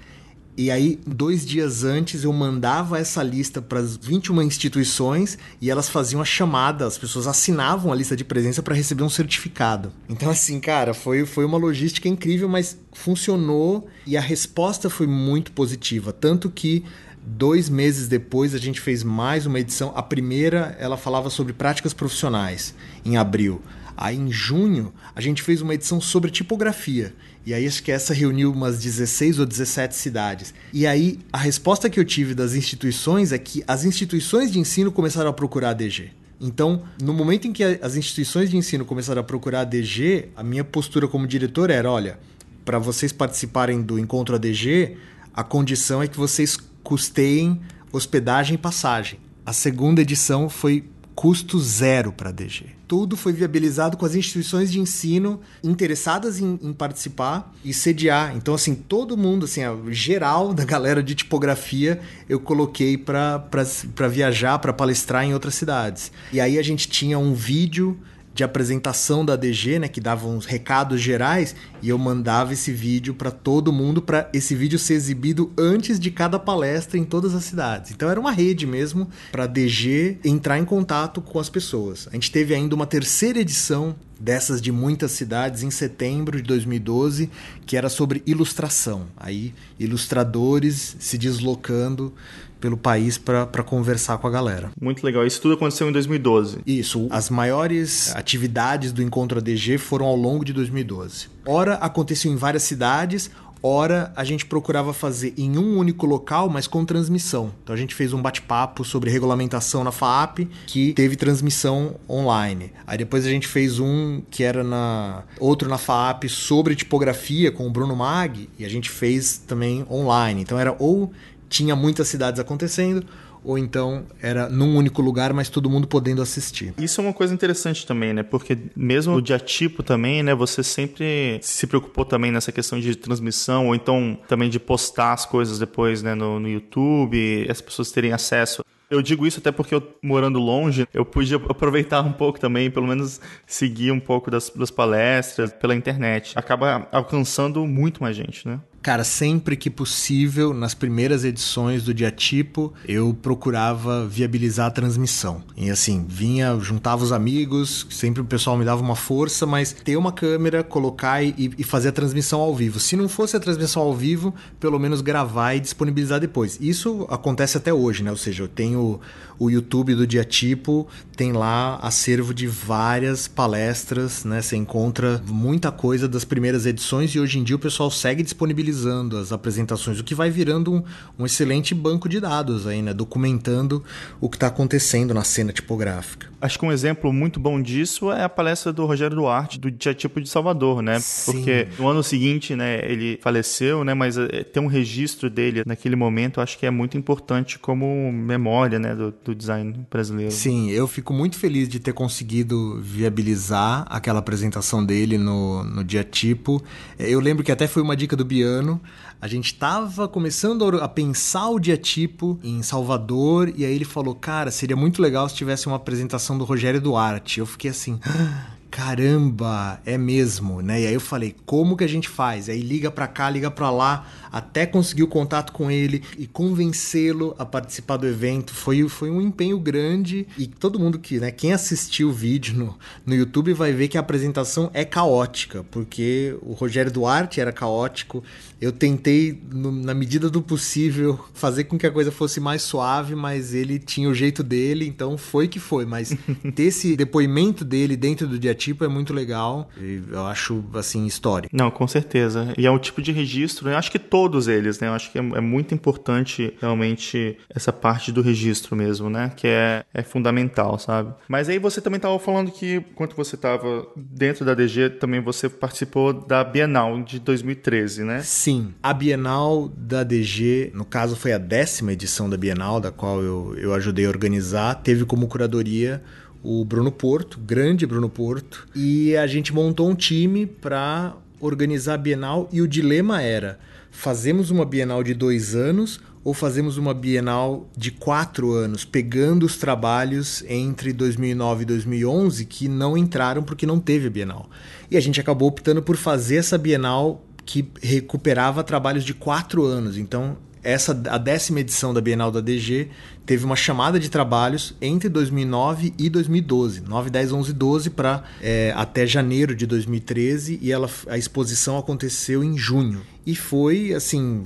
E aí, dois dias antes, eu mandava essa lista para as 21 instituições e elas faziam a chamada, as pessoas assinavam a lista de presença para receber um certificado. Então, assim, cara, foi, foi uma logística incrível, mas funcionou e a resposta foi muito positiva. Tanto que dois meses depois a gente fez mais uma edição. A primeira, ela falava sobre práticas profissionais, em abril. Aí em junho a gente fez uma edição sobre tipografia. E aí acho que essa reuniu umas 16 ou 17 cidades. E aí a resposta que eu tive das instituições é que as instituições de ensino começaram a procurar a DG. Então, no momento em que as instituições de ensino começaram a procurar a DG, a minha postura como diretor era, olha, para vocês participarem do encontro ADG, a condição é que vocês custeiem hospedagem e passagem. A segunda edição foi custo zero para a DG. Tudo foi viabilizado com as instituições de ensino interessadas em, em, participar e sediar. Então, assim, todo mundo, assim, geral da galera de tipografia, eu coloquei para viajar, para palestrar em outras cidades. E aí a gente tinha um vídeo de apresentação da DG, né, que dava uns recados gerais, e eu mandava esse vídeo para todo mundo para esse vídeo ser exibido antes de cada palestra em todas as cidades. Então era uma rede mesmo para DG entrar em contato com as pessoas. A gente teve ainda uma terceira edição dessas de muitas cidades em setembro de 2012, que era sobre ilustração. Aí ilustradores se deslocando pelo país para conversar com a galera. Muito legal. Isso tudo aconteceu em 2012. Isso. As maiores atividades do Encontro ADG foram ao longo de 2012. Ora, aconteceu em várias cidades, Ora, a gente procurava fazer em um único local, mas com transmissão. Então a gente fez um bate-papo sobre regulamentação na FAP, que teve transmissão online. Aí depois a gente fez um que era na outro na FAP sobre tipografia com o Bruno Mag, e a gente fez também online. Então era ou tinha muitas cidades acontecendo, ou então era num único lugar, mas todo mundo podendo assistir. Isso é uma coisa interessante também, né? Porque mesmo o diatipo também, né? Você sempre se preocupou também nessa questão de transmissão, ou então também de postar as coisas depois, né? No, no YouTube, as pessoas terem acesso. Eu digo isso até porque eu, morando longe, eu podia aproveitar um pouco também, pelo menos seguir um pouco das, das palestras pela internet. Acaba alcançando muito mais gente, né? Cara, sempre que possível, nas primeiras edições do Diatipo, eu procurava viabilizar a transmissão. E assim, vinha, juntava os amigos, sempre o pessoal me dava uma força, mas ter uma câmera, colocar e, e fazer a transmissão ao vivo. Se não fosse a transmissão ao vivo, pelo menos gravar e disponibilizar depois. Isso acontece até hoje, né? Ou seja, eu tenho o YouTube do Diatipo tem lá acervo de várias palestras, né? Você encontra muita coisa das primeiras edições e hoje em dia o pessoal segue disponibilizando as apresentações, o que vai virando um, um excelente banco de dados aí, né? Documentando o que está acontecendo na cena tipográfica. Acho que um exemplo muito bom disso é a palestra do Rogério Duarte do Diatipo de Salvador, né? Sim. Porque no ano seguinte, né, ele faleceu, né? Mas eh, ter um registro dele naquele momento, acho que é muito importante como memória, né, do, do design brasileiro. Sim, eu fico muito feliz de ter conseguido viabilizar aquela apresentação dele no, no dia tipo. Eu lembro que até foi uma dica do Biano. A gente estava começando a pensar o dia tipo em Salvador e aí ele falou: Cara, seria muito legal se tivesse uma apresentação do Rogério Duarte. Eu fiquei assim. Ah, caramba, é mesmo, né? E aí eu falei, como que a gente faz? Aí liga para cá, liga para lá, até conseguir o contato com ele e convencê-lo a participar do evento. Foi, foi um empenho grande e todo mundo que, né, quem assistiu o vídeo no, no YouTube vai ver que a apresentação é caótica, porque o Rogério Duarte era caótico. Eu tentei, no, na medida do possível, fazer com que a coisa fosse mais suave, mas ele tinha o jeito dele, então foi que foi. Mas *laughs* ter esse depoimento dele dentro do dia logotipo é muito legal. eu acho, assim, história. Não, com certeza. E é um tipo de registro, eu acho que todos eles, né? Eu acho que é, é muito importante realmente essa parte do registro mesmo, né? Que é, é fundamental, sabe? Mas aí você também estava falando que, enquanto você estava dentro da DG, também você participou da Bienal de 2013, né? Sim. A Bienal da DG, no caso, foi a décima edição da Bienal, da qual eu, eu ajudei a organizar, teve como curadoria o Bruno Porto, grande Bruno Porto, e a gente montou um time para organizar a Bienal e o dilema era: fazemos uma Bienal de dois anos ou fazemos uma Bienal de quatro anos, pegando os trabalhos entre 2009 e 2011 que não entraram porque não teve a Bienal. E a gente acabou optando por fazer essa Bienal que recuperava trabalhos de quatro anos. Então, essa a décima edição da Bienal da DG teve uma chamada de trabalhos entre 2009 e 2012, 9, 10, 11, 12 para é, até janeiro de 2013 e ela, a exposição aconteceu em junho. E foi assim,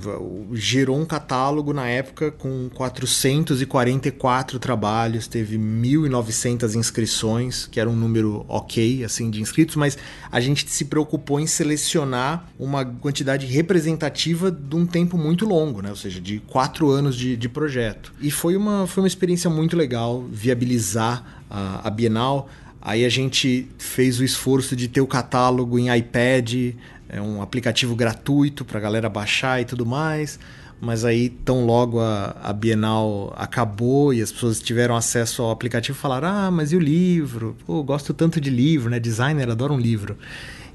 gerou um catálogo na época com 444 trabalhos, teve 1.900 inscrições, que era um número ok assim de inscritos, mas a gente se preocupou em selecionar uma quantidade representativa de um tempo muito longo, né? ou seja, de quatro anos de, de projeto. E foi uma foi uma experiência muito legal viabilizar a, a Bienal. Aí a gente fez o esforço de ter o catálogo em iPad, é um aplicativo gratuito para a galera baixar e tudo mais. Mas aí, tão logo a, a Bienal acabou e as pessoas tiveram acesso ao aplicativo, falaram: Ah, mas e o livro? Pô, gosto tanto de livro, né? Designer adora um livro.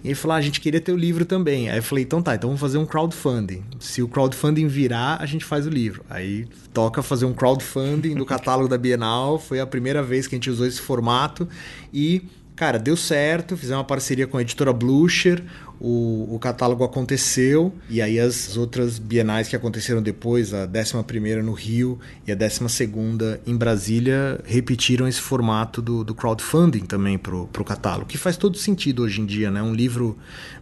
E ele falou: ah, a gente queria ter o livro também. Aí eu falei: então tá, então vamos fazer um crowdfunding. Se o crowdfunding virar, a gente faz o livro. Aí toca fazer um crowdfunding do catálogo da Bienal. Foi a primeira vez que a gente usou esse formato. E, cara, deu certo. Fizemos uma parceria com a editora Blucher o, o catálogo aconteceu e aí as outras bienais que aconteceram depois, a 11 no Rio e a 12 em Brasília, repetiram esse formato do, do crowdfunding também para o catálogo, que faz todo sentido hoje em dia, né? Um livro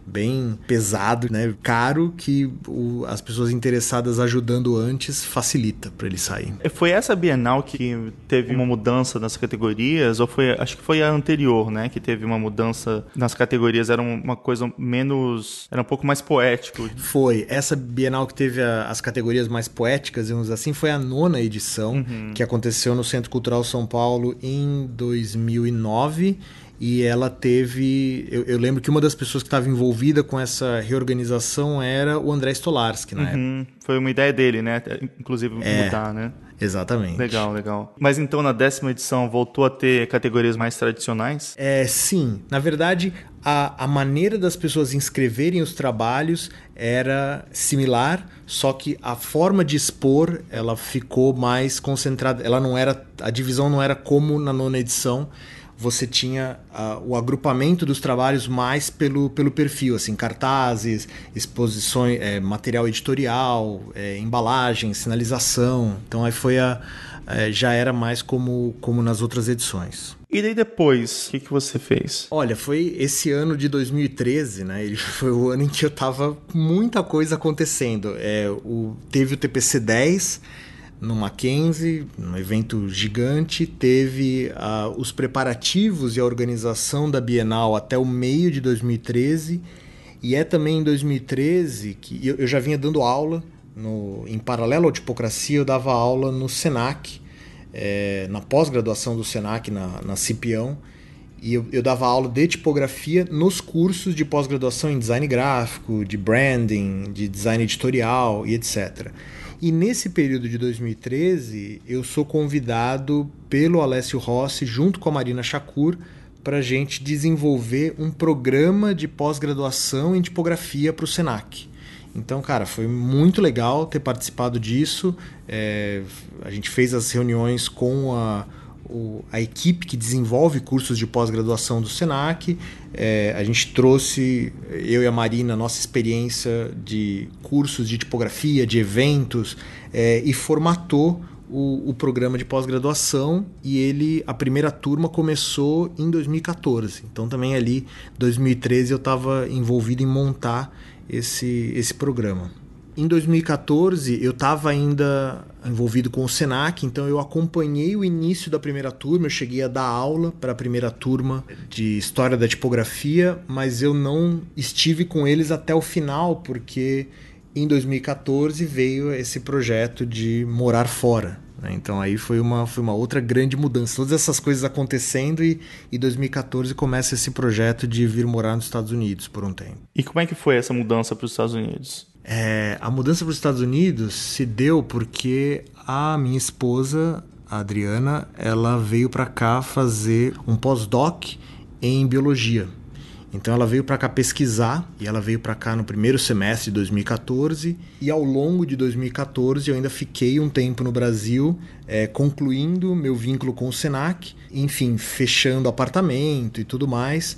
bem pesado, né? caro, que o, as pessoas interessadas ajudando antes facilita para ele sair. Foi essa Bienal que teve uma mudança nas categorias, ou foi, acho que foi a anterior, né? Que teve uma mudança nas categorias, era uma coisa menos. Era um pouco mais poético. Foi. Essa Bienal que teve a, as categorias mais poéticas, digamos assim, foi a nona edição, uhum. que aconteceu no Centro Cultural São Paulo em 2009 e ela teve. Eu, eu, lembro que uma das pessoas que estava envolvida com essa reorganização era o André Stolarski na uhum. época. Foi uma ideia dele, né? Inclusive é, mudar, né? Exatamente. Legal, legal. Mas então na décima edição voltou a ter categorias mais tradicionais? É, sim. Na verdade, a, a maneira das pessoas inscreverem os trabalhos era similar, só que a forma de expor ela ficou mais concentrada. Ela não era. A divisão não era como na nona edição você tinha uh, o agrupamento dos trabalhos mais pelo, pelo perfil, assim, cartazes, exposições, é, material editorial, é, embalagem, sinalização. Então aí foi a. É, já era mais como, como nas outras edições. E daí depois, o que, que você fez? Olha, foi esse ano de 2013, né? Ele *laughs* foi o ano em que eu tava muita coisa acontecendo. É, o, teve o TPC 10 no Mackenzie, um evento gigante, teve uh, os preparativos e a organização da Bienal até o meio de 2013. E é também em 2013 que eu, eu já vinha dando aula, no, em paralelo à tipocracia, eu dava aula no SENAC, é, na pós-graduação do SENAC, na, na Cipião. E eu, eu, dava aula de tipografia nos cursos de pós-graduação em design gráfico, de branding, de design editorial e etc. E nesse período de 2013, eu sou convidado pelo Alessio Rossi, junto com a Marina Shakur, para a gente desenvolver um programa de pós-graduação em tipografia para o SENAC. Então, cara, foi muito legal ter participado disso. É, a gente fez as reuniões com a o, a equipe que desenvolve cursos de pós-graduação do SENAC. É, a gente trouxe, eu e a Marina, nossa experiência de cursos de tipografia, de eventos, é, e formatou o, o programa de pós-graduação. E ele, a primeira turma começou em 2014. Então, também ali, 2013, eu estava envolvido em montar esse, esse programa. Em 2014, eu estava ainda envolvido com o Senac, então eu acompanhei o início da primeira turma, eu cheguei a dar aula para a primeira turma de História da Tipografia, mas eu não estive com eles até o final, porque em 2014 veio esse projeto de morar fora. Né? Então aí foi uma, foi uma outra grande mudança. Todas essas coisas acontecendo e em 2014 começa esse projeto de vir morar nos Estados Unidos por um tempo. E como é que foi essa mudança para os Estados Unidos? É, a mudança para os Estados Unidos se deu porque a minha esposa, a Adriana, ela veio para cá fazer um pós-doc em biologia. Então ela veio para cá pesquisar e ela veio para cá no primeiro semestre de 2014 e ao longo de 2014 eu ainda fiquei um tempo no Brasil é, concluindo meu vínculo com o Senac, enfim, fechando apartamento e tudo mais.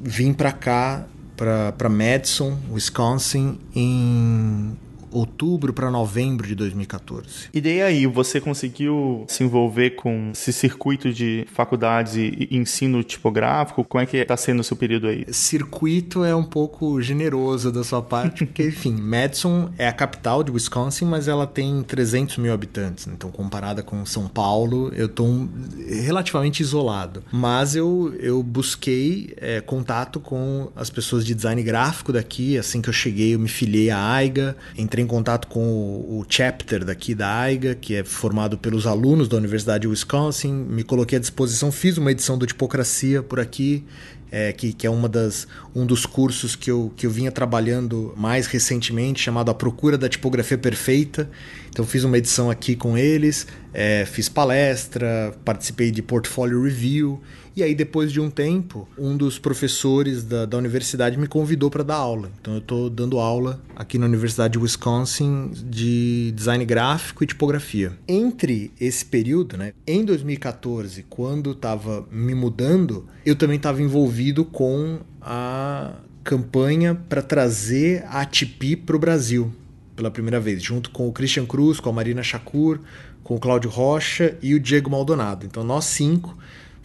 Vim para cá para Madison, Wisconsin, em outubro para novembro de 2014. E daí aí, você conseguiu se envolver com esse circuito de faculdades e ensino tipográfico? Como é que está sendo o seu período aí? Circuito é um pouco generoso da sua parte, porque, *laughs* enfim, Madison é a capital de Wisconsin, mas ela tem 300 mil habitantes. Então, comparada com São Paulo, eu estou relativamente isolado. Mas eu, eu busquei é, contato com as pessoas de design gráfico daqui. Assim que eu cheguei, eu me filiei à AIGA, entrei em contato com o, o, chapter daqui da AIGA, que é formado pelos alunos da Universidade de Wisconsin. Me coloquei à disposição, fiz uma edição do Tipocracia por aqui, é, que, que é uma das, um dos cursos que eu, que eu vinha trabalhando mais recentemente, chamado A Procura da Tipografia Perfeita. Então fiz uma edição aqui com eles, é, fiz palestra, participei de portfólio review e aí, depois de um tempo, um dos professores da, da universidade me convidou para dar aula. Então, eu estou dando aula aqui na Universidade de Wisconsin de design gráfico e tipografia. Entre esse período, né, em 2014, quando estava me mudando, eu também estava envolvido com a campanha para trazer a ATP para o Brasil pela primeira vez, junto com o Christian Cruz, com a Marina Shakur, com o Cláudio Rocha e o Diego Maldonado. Então, nós cinco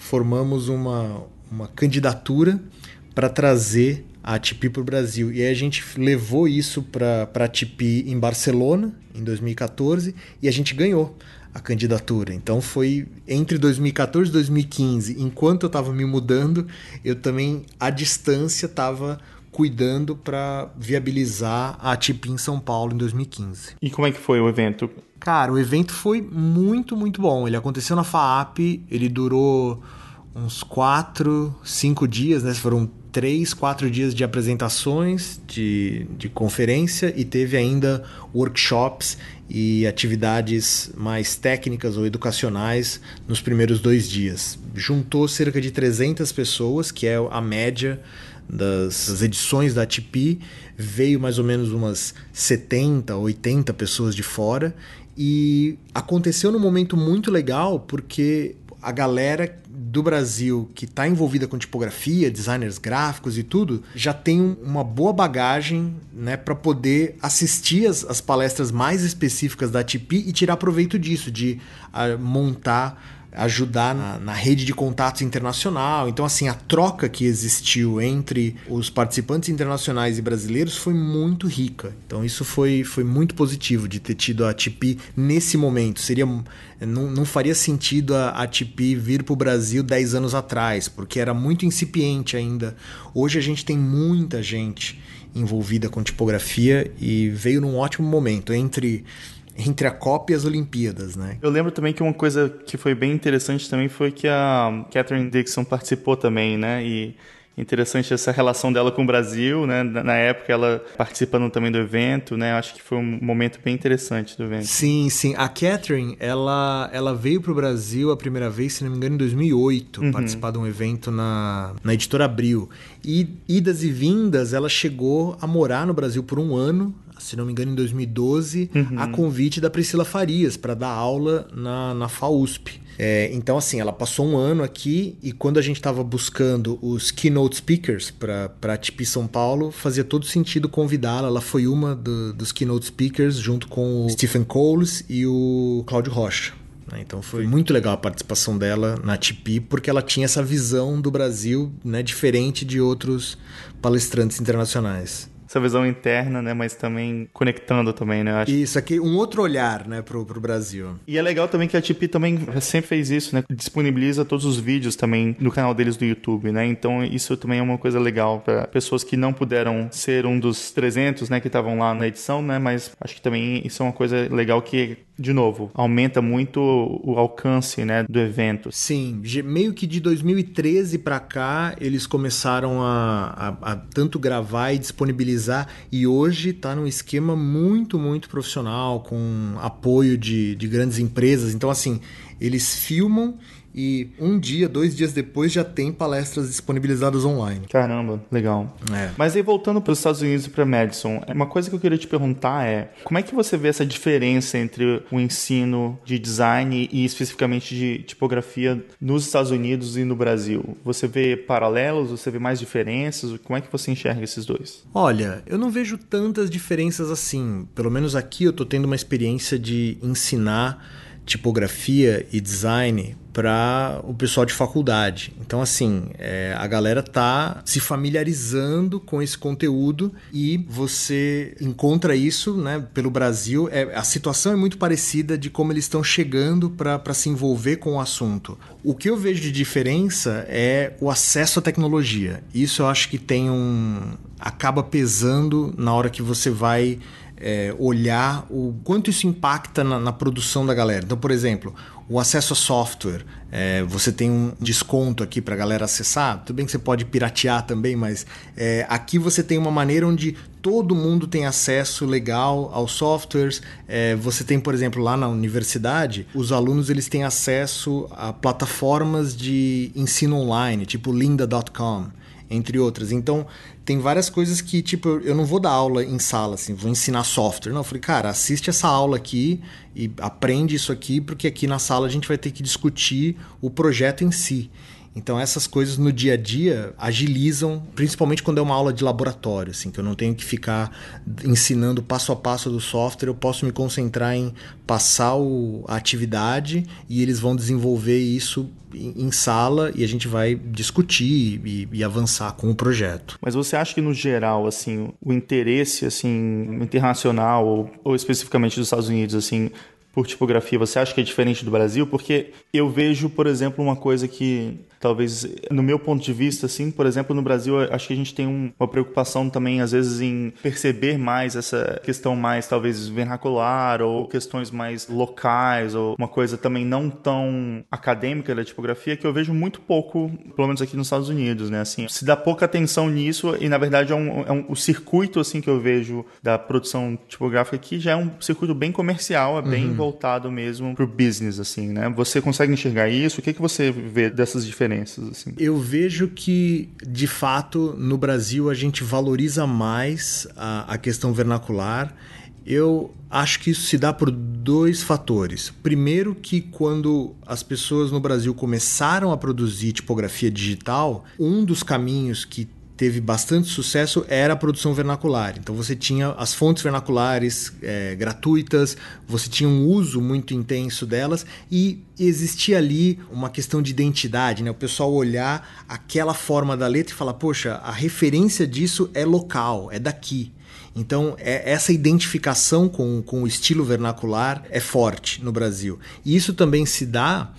formamos uma, uma candidatura para trazer a ATP para o Brasil. E aí a gente levou isso para a ATP em Barcelona, em 2014, e a gente ganhou a candidatura. Então foi entre 2014 e 2015, enquanto eu estava me mudando, eu também, à distância, estava cuidando para viabilizar a ATP em São Paulo em 2015. E como é que foi o evento? Cara, o evento foi muito, muito bom. Ele aconteceu na FAAP, ele durou uns quatro, cinco dias, né? Foram três, quatro dias de apresentações, de, de conferência e teve ainda workshops e atividades mais técnicas ou educacionais nos primeiros dois dias. Juntou cerca de 300 pessoas, que é a média das, edições da ATP, veio mais ou menos umas 70, 80 pessoas de fora. E aconteceu num momento muito legal porque a galera do Brasil que está envolvida com tipografia, designers gráficos e tudo, já tem uma boa bagagem né, para poder assistir as, as, palestras mais específicas da TP e tirar proveito disso, de uh, montar ajudar na, na, rede de contatos internacional. Então, assim, a troca que existiu entre os participantes internacionais e brasileiros foi muito rica. Então, isso foi, foi muito positivo de ter tido a ATP nesse momento. Seria não, não faria sentido a ATP vir para o Brasil 10 anos atrás, porque era muito incipiente ainda. Hoje a gente tem muita gente envolvida com tipografia e veio num ótimo momento entre entre a Copa e as Olimpíadas, né? Eu lembro também que uma coisa que foi bem interessante também foi que a Catherine Dixon participou também, né? E interessante essa relação dela com o Brasil, né? Na época ela participando também do evento, né? Acho que foi um momento bem interessante do evento. Sim, sim. A Catherine, ela, ela veio para o Brasil a primeira vez, se não me engano, em 2008, uhum. participar de um evento na, na Editora Abril. E idas e vindas, ela chegou a morar no Brasil por um ano, se não me engano, em 2012, uhum. a convite da Priscila Farias para dar aula na, na FAUSP. É, então, assim, ela passou um ano aqui e quando a gente estava buscando os keynote speakers para a TIP São Paulo, fazia todo sentido convidá-la. Ela foi uma do, dos keynote speakers junto com o Stephen Coles e o Cláudio Rocha. Né? Então foi muito legal a participação dela na TIP, porque ela tinha essa visão do Brasil né, diferente de outros palestrantes internacionais. Essa visão interna, né? Mas também conectando também, né? Acho. Isso, aqui um outro olhar, né, pro, pro Brasil. E é legal também que a Tipi também sempre fez isso, né? Disponibiliza todos os vídeos também no canal deles do YouTube, né? Então isso também é uma coisa legal para pessoas que não puderam ser um dos 300, né, que estavam lá na edição, né? Mas acho que também isso é uma coisa legal que de novo, aumenta muito o alcance, né, do evento. Sim, meio que de 2013 para cá eles começaram a, a, a, tanto gravar e disponibilizar e hoje está num esquema muito, muito profissional com apoio de, de grandes empresas. Então assim, eles filmam e um dia, dois dias depois já tem palestras disponibilizadas online. Caramba, legal. É. Mas aí voltando para os Estados Unidos e para Madison, uma coisa que eu queria te perguntar é como é que você vê essa diferença entre o ensino de design e especificamente de tipografia nos Estados Unidos e no Brasil? Você vê paralelos? Você vê mais diferenças? Como é que você enxerga esses dois? Olha, eu não vejo tantas diferenças assim. Pelo menos aqui eu estou tendo uma experiência de ensinar tipografia e design para o pessoal de faculdade. Então, assim, é, a galera tá se familiarizando com esse conteúdo e você encontra isso né, pelo Brasil. É, a situação é muito parecida de como eles estão chegando para se envolver com o assunto. O que eu vejo de diferença é o acesso à tecnologia. Isso eu acho que tem um. acaba pesando na hora que você vai é, olhar o quanto isso impacta na, na, produção da galera. Então, por exemplo, o acesso a software. É, você tem um desconto aqui para a galera acessar. Tudo bem que você pode piratear também, mas é, aqui você tem uma maneira onde todo mundo tem acesso legal aos softwares. É, você tem, por exemplo, lá na universidade, os alunos eles têm acesso a plataformas de ensino online, tipo linda.com entre outras. Então, tem várias coisas que, tipo, eu não vou dar aula em sala, assim, vou ensinar software. Não, eu falei, cara, assiste essa aula aqui e aprende isso aqui, porque aqui na sala a gente vai ter que discutir o projeto em si. Então essas coisas no dia a dia agilizam, principalmente quando é uma aula de laboratório, assim, que eu não tenho que ficar ensinando passo a passo do software, eu posso me concentrar em passar o, a atividade e eles vão desenvolver isso em, sala e a gente vai discutir e, e, avançar com o projeto. Mas você acha que no geral, assim, o interesse assim internacional ou, ou especificamente dos Estados Unidos, assim, por tipografia, você acha que é diferente do Brasil? Porque eu vejo, por exemplo, uma coisa que talvez, no meu ponto de vista, assim, por exemplo, no Brasil, acho que a gente tem um, uma preocupação também, às vezes, em perceber mais essa questão mais, talvez, vernacular ou questões mais locais ou uma coisa também não tão acadêmica da tipografia que eu vejo muito pouco, pelo menos aqui nos Estados Unidos, né? Assim, se dá pouca atenção nisso e, na verdade, é um, é um o circuito, assim, que eu vejo da produção tipográfica aqui já é um circuito bem comercial, é bem uhum. Voltado mesmo pro business, assim, né? Você consegue enxergar isso? O que, que você vê dessas diferenças? Assim? Eu vejo que, de fato, no Brasil a gente valoriza mais a, a questão vernacular. Eu acho que isso se dá por dois fatores. Primeiro, que quando as pessoas no Brasil começaram a produzir tipografia digital, um dos caminhos que teve bastante sucesso era a produção vernacular. Então você tinha as fontes vernaculares é, gratuitas, você tinha um uso muito intenso delas e existia ali uma questão de identidade, né? O pessoal olhar aquela forma da letra e falar, poxa, a referência disso é local, é daqui. Então, é, essa identificação com, com o estilo vernacular é forte no Brasil. E isso também se dá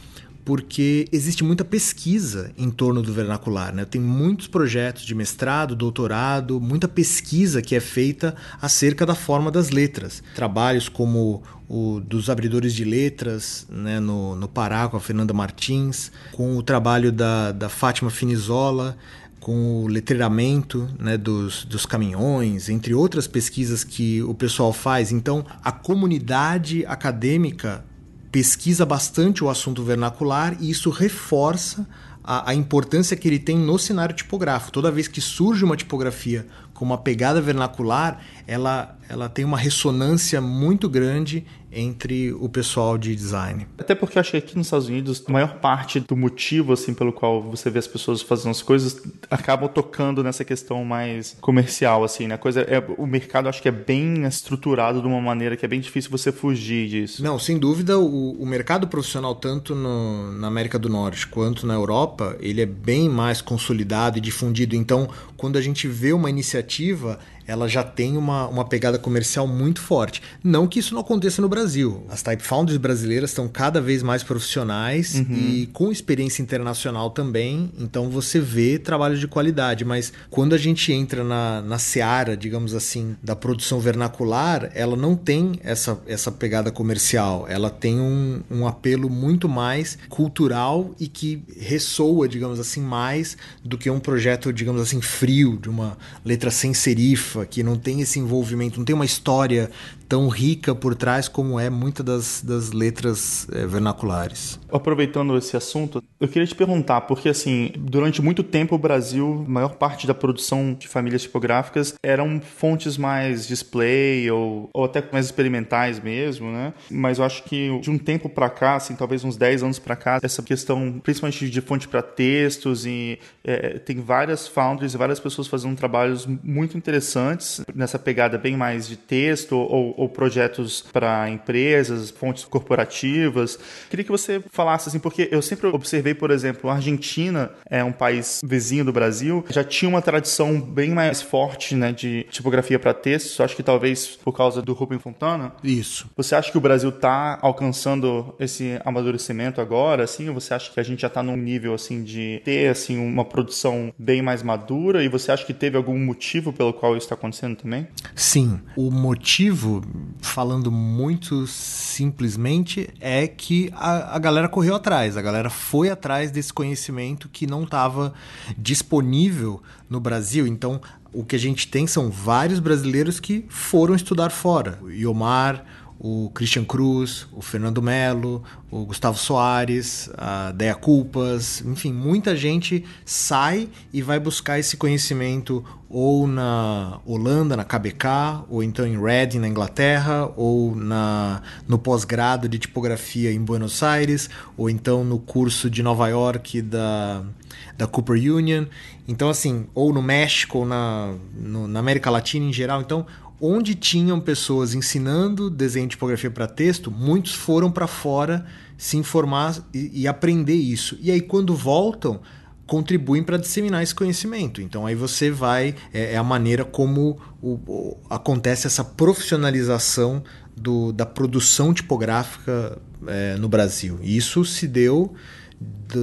porque existe muita pesquisa em torno do vernacular. Né? Tem muitos projetos de mestrado, doutorado, muita pesquisa que é feita acerca da forma das letras. Trabalhos como o dos abridores de letras né, no, no Pará, com a Fernanda Martins, com o trabalho da, da Fátima Finizola, com o letreiramento né, dos, dos caminhões, entre outras pesquisas que o pessoal faz. Então, a comunidade acadêmica pesquisa bastante o assunto vernacular e isso reforça a, a, importância que ele tem no cenário tipográfico. Toda vez que surge uma tipografia com uma pegada vernacular, ela, ela tem uma ressonância muito grande entre o pessoal de design. Até porque eu acho que aqui nos Estados Unidos, a maior parte do motivo assim pelo qual você vê as pessoas fazendo as coisas acabam tocando nessa questão mais comercial assim, né? Coisa é o mercado acho que é bem estruturado de uma maneira que é bem difícil você fugir disso. Não, sem dúvida o, o mercado profissional tanto no, na América do Norte quanto na Europa, ele é bem mais consolidado e difundido. Então, quando a gente vê uma iniciativa ela já tem uma, uma pegada comercial muito forte. Não que isso não aconteça no Brasil. As Type Founders brasileiras estão cada vez mais profissionais uhum. e com experiência internacional também. Então você vê trabalho de qualidade. Mas quando a gente entra na, na seara, digamos assim, da produção vernacular, ela não tem essa, essa pegada comercial. Ela tem um, um apelo muito mais cultural e que ressoa, digamos assim, mais do que um projeto, digamos assim, frio, de uma letra sem serifa, que não tem esse envolvimento, não tem uma história tão rica por trás como é muitas das, das letras é, vernaculares. Aproveitando esse assunto, eu queria te perguntar, porque assim, durante muito tempo o Brasil, a maior parte da produção de famílias tipográficas eram fontes mais display ou, ou até mais experimentais mesmo, né? Mas eu acho que de um tempo para cá, assim, talvez uns 10 anos para cá, essa questão, principalmente de fonte para textos e é, tem várias foundries e várias pessoas fazendo trabalhos muito interessantes nessa pegada bem mais de texto ou ou projetos para empresas, fontes corporativas. Queria que você falasse assim, porque eu sempre observei, por exemplo, a Argentina é um país vizinho do Brasil, já tinha uma tradição bem mais forte, né, de tipografia para textos. Acho que talvez por causa do Rubem Fontana. Isso. Você acha que o Brasil está alcançando esse amadurecimento agora, assim? Ou você acha que a gente já está num nível assim de ter assim uma produção bem mais madura? E você acha que teve algum motivo pelo qual isso está acontecendo também? Sim, o motivo falando muito simplesmente, é que a, a galera correu atrás, a galera foi atrás desse conhecimento que não estava disponível no Brasil. Então, o que a gente tem são vários brasileiros que foram estudar fora. Iomar, o Christian Cruz, o Fernando Melo, o Gustavo Soares, a Deia Culpas, enfim, muita gente sai e vai buscar esse conhecimento ou na Holanda, na KBK, ou então em Reading, na Inglaterra, ou na, no pós-grado de tipografia em Buenos Aires, ou então no curso de Nova York da, da Cooper Union. Então, assim, ou no México, ou na, no, na América Latina em geral. Então, onde tinham pessoas ensinando desenho de tipografia para texto, muitos foram para fora se informar e, e, aprender isso. E aí, quando voltam, contribuem para disseminar esse conhecimento. Então, aí você vai. É, é a maneira como o, o, acontece essa profissionalização do, da produção tipográfica é, no Brasil. E isso se deu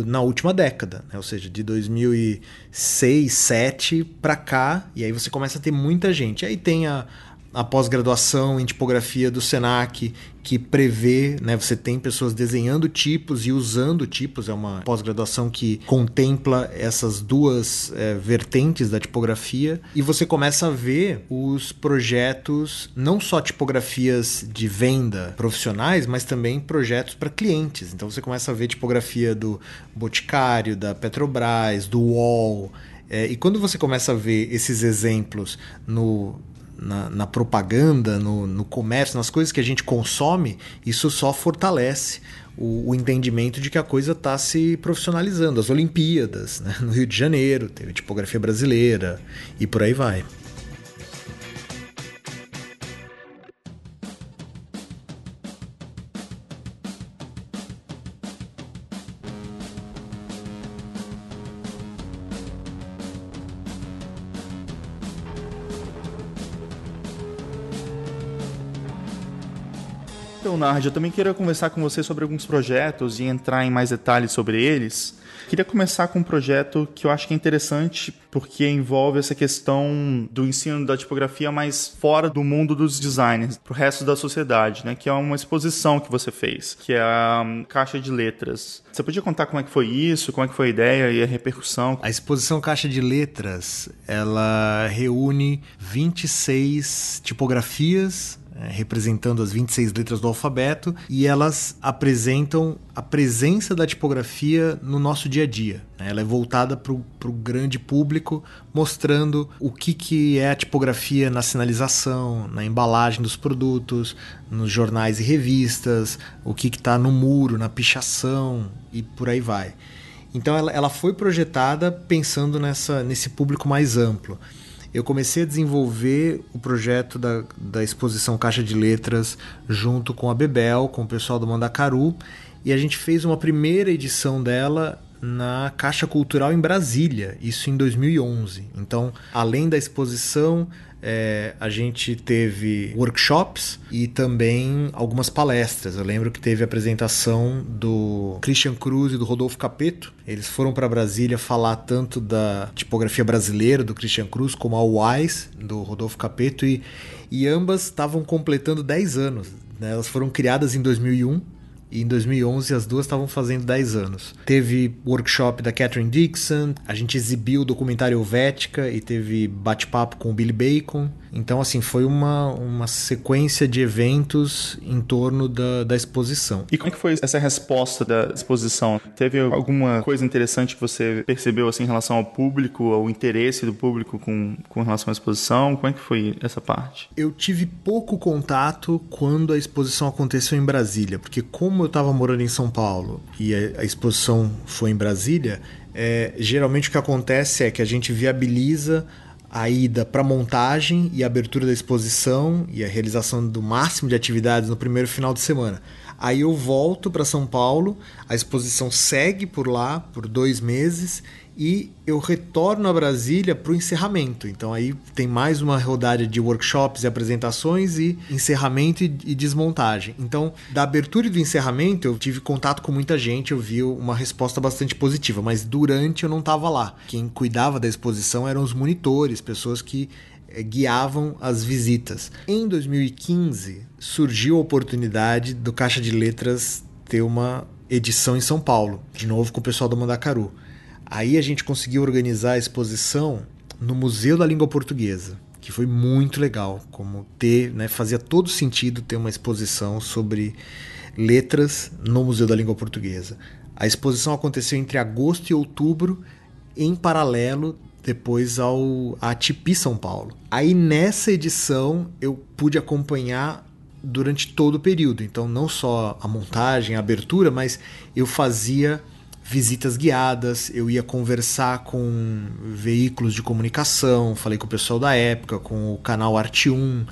na última década, né? ou seja, de 2006, 2007 para cá, e aí você começa a ter muita gente. Aí tem a, a pós-graduação em tipografia do Senac, que prevê, né, você tem pessoas desenhando tipos e usando tipos, é uma pós-graduação que contempla essas duas é, vertentes da tipografia, e você começa a ver os projetos, não só tipografias de venda profissionais, mas também projetos para clientes. Então você começa a ver tipografia do Boticário, da Petrobras, do UOL. É, e quando você começa a ver esses exemplos no na, na propaganda, no, no, comércio, nas coisas que a gente consome, isso só fortalece o, o entendimento de que a coisa está se profissionalizando. As Olimpíadas, né? no Rio de Janeiro, teve tipografia brasileira e por aí vai. Nard, eu também queria conversar com você sobre alguns projetos e entrar em mais detalhes sobre eles. Queria começar com um projeto que eu acho que é interessante porque envolve essa questão do ensino da tipografia mais fora do mundo dos designers, para o resto da sociedade, né? Que é uma exposição que você fez, que é a hum, Caixa de Letras. Você podia contar como é que foi isso, como é que foi a ideia e a repercussão? A exposição Caixa de Letras, ela reúne 26 tipografias representando as 26 letras do alfabeto, e elas apresentam a presença da tipografia no nosso dia a dia. Né? Ela é voltada para o grande público, mostrando o que, que é a tipografia na sinalização, na embalagem dos produtos, nos jornais e revistas, o que está no muro, na pichação e por aí vai. Então ela, ela foi projetada pensando nessa, nesse público mais amplo eu comecei a desenvolver o projeto da, da exposição Caixa de Letras junto com a Bebel, com o pessoal do Mandacaru, e a gente fez uma primeira edição dela na Caixa Cultural em Brasília, isso em 2011. Então, além da exposição, é, a gente teve workshops e também algumas palestras. Eu lembro que teve a apresentação do Christian Cruz e do Rodolfo Capeto. Eles foram para Brasília falar tanto da tipografia brasileira do Christian Cruz como a Wise do Rodolfo Capeto e, e ambas estavam completando 10 anos. Né? Elas foram criadas em 2001 e em 2011 as duas estavam fazendo 10 anos. Teve workshop da Catherine Dixon, a gente exibiu o documentário Helvética e teve bate-papo com o Billy Bacon. Então, assim, foi uma, uma sequência de eventos em torno da, da exposição. E como é que foi essa resposta da exposição? Teve alguma coisa interessante que você percebeu assim, em relação ao público, ao interesse do público com, com relação à exposição? Como é que foi essa parte? Eu tive pouco contato quando a exposição aconteceu em Brasília, porque como eu estava morando em São Paulo e a, a exposição foi em Brasília, é, geralmente o que acontece é que a gente viabiliza a ida para montagem e abertura da exposição e a realização do máximo de atividades no primeiro final de semana. Aí eu volto para São Paulo, a exposição segue por lá por dois meses e eu retorno a Brasília para o encerramento. Então aí tem mais uma rodada de workshops e apresentações e encerramento e, e, desmontagem. Então, da abertura e do encerramento, eu tive contato com muita gente, eu vi uma resposta bastante positiva, mas durante eu não estava lá. Quem cuidava da exposição eram os monitores, pessoas que é, guiavam as visitas. Em 2015, surgiu a oportunidade do Caixa de Letras ter uma edição em São Paulo, de novo com o pessoal do Mandacaru. Aí a gente conseguiu organizar a exposição no Museu da Língua Portuguesa, que foi muito legal, como ter, né, fazia todo sentido ter uma exposição sobre letras no Museu da Língua Portuguesa. A exposição aconteceu entre agosto e outubro, em paralelo depois ao a Tipi São Paulo. Aí nessa edição eu pude acompanhar durante todo o período, então não só a montagem, a abertura, mas eu fazia visitas guiadas, eu ia conversar com veículos de comunicação, falei com o pessoal da época, com o canal Arte 1.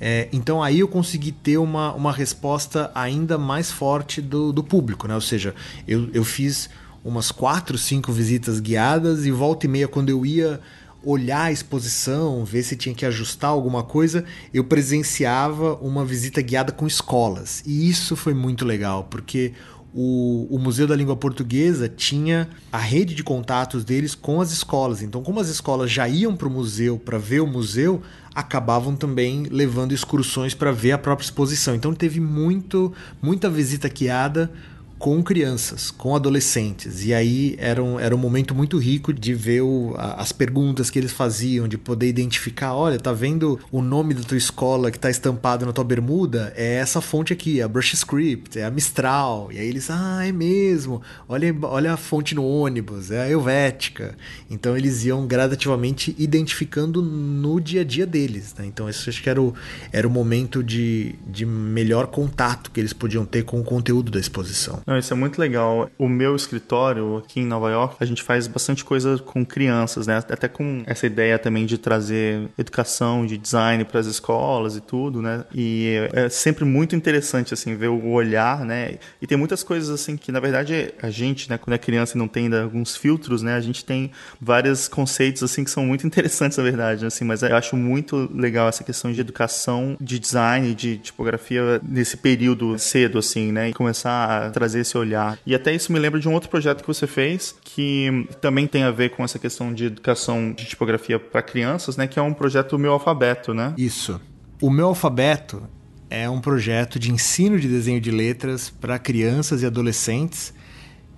É, então aí eu consegui ter uma, uma resposta ainda mais forte do, do público, né? Ou seja, eu, eu fiz umas quatro, cinco visitas guiadas e volta e meia quando eu ia olhar a exposição, ver se tinha que ajustar alguma coisa, eu presenciava uma visita guiada com escolas. E isso foi muito legal, porque o, o, Museu da Língua Portuguesa tinha a rede de contatos deles com as escolas. Então, como as escolas já iam para o museu para ver o museu, acabavam também levando excursões para ver a própria exposição. Então, teve muito, muita visita guiada com crianças, com adolescentes. E aí era um, era um momento muito rico de ver o, as perguntas que eles faziam, de poder identificar: olha, tá vendo o nome da tua escola que tá estampado na tua bermuda? É essa fonte aqui, a Brush Script, é a Mistral. E aí eles, ah, é mesmo. Olha, olha a fonte no ônibus, é a Helvética. Então eles iam gradativamente identificando no dia a dia deles. Né? Então esse acho que era o, era o momento de, de melhor contato que eles podiam ter com o conteúdo da exposição. Não, isso é muito legal. O meu escritório aqui em Nova York, a gente faz bastante coisa com crianças, né? Até com essa ideia também de trazer educação, de design para as escolas e tudo, né? E é sempre muito interessante, assim, ver o olhar, né? E tem muitas coisas, assim, que na verdade a gente, né, quando é criança e não tem ainda alguns filtros, né? A gente tem vários conceitos, assim, que são muito *laughs* interessantes, na verdade, né? assim, mas eu acho muito legal essa questão de educação, de design, de tipografia nesse período cedo, assim, né? E começar a trazer trazer esse olhar. E até isso me lembra de um outro projeto que você fez, que também tem a ver com essa questão de educação de tipografia para crianças, né? Que é um projeto Meu Alfabeto, né? Isso. O Meu Alfabeto é um projeto de ensino de desenho de letras para crianças e adolescentes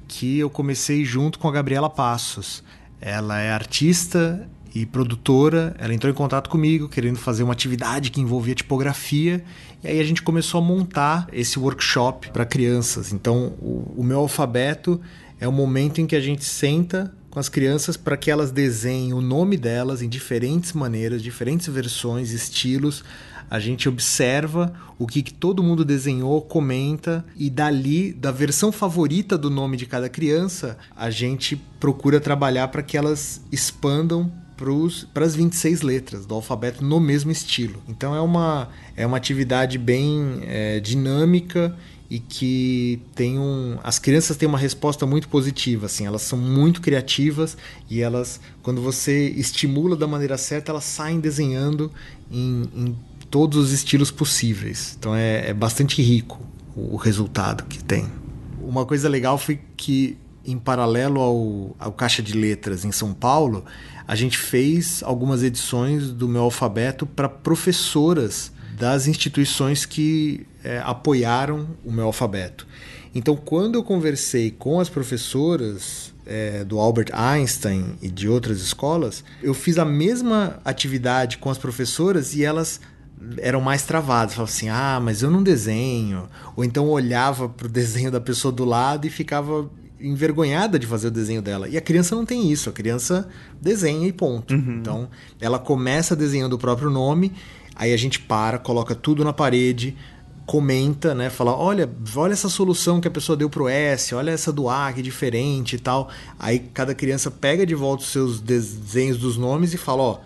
que eu comecei junto com a Gabriela Passos. Ela é artista e produtora, ela entrou em contato comigo querendo fazer uma atividade que envolvia tipografia e aí a gente começou a montar esse workshop para crianças. Então, o, o meu alfabeto é o momento em que a gente senta com as crianças para que elas desenhem o nome delas em diferentes maneiras, diferentes versões, estilos. A gente observa o que, que, todo mundo desenhou, comenta e dali, da versão favorita do nome de cada criança, a gente procura trabalhar para que elas expandam para as 26 letras do alfabeto no mesmo estilo. Então é uma, é uma atividade bem é, dinâmica e que tem um as crianças têm uma resposta muito positiva assim elas são muito criativas e elas quando você estimula da maneira certa elas saem desenhando em, em todos os estilos possíveis então é, é bastante rico o, o resultado que tem uma coisa legal foi que em paralelo ao, ao Caixa de Letras em São Paulo, a gente fez algumas edições do meu alfabeto para professoras das instituições que é, apoiaram o meu alfabeto. Então, quando eu conversei com as professoras é, do Albert Einstein e de outras escolas, eu fiz a mesma atividade com as professoras e elas eram mais travadas. Falavam assim: ah, mas eu não desenho. Ou então olhava para o desenho da pessoa do lado e ficava envergonhada de fazer o desenho dela. E a criança não tem isso, a criança desenha e ponto. Uhum. Então, ela começa desenhando o próprio nome, aí a gente para, coloca tudo na parede, comenta, né, fala, olha, olha essa solução que a pessoa deu pro S, olha essa do A que é diferente e tal. Aí cada criança pega de volta os seus desenhos dos nomes e fala, ó,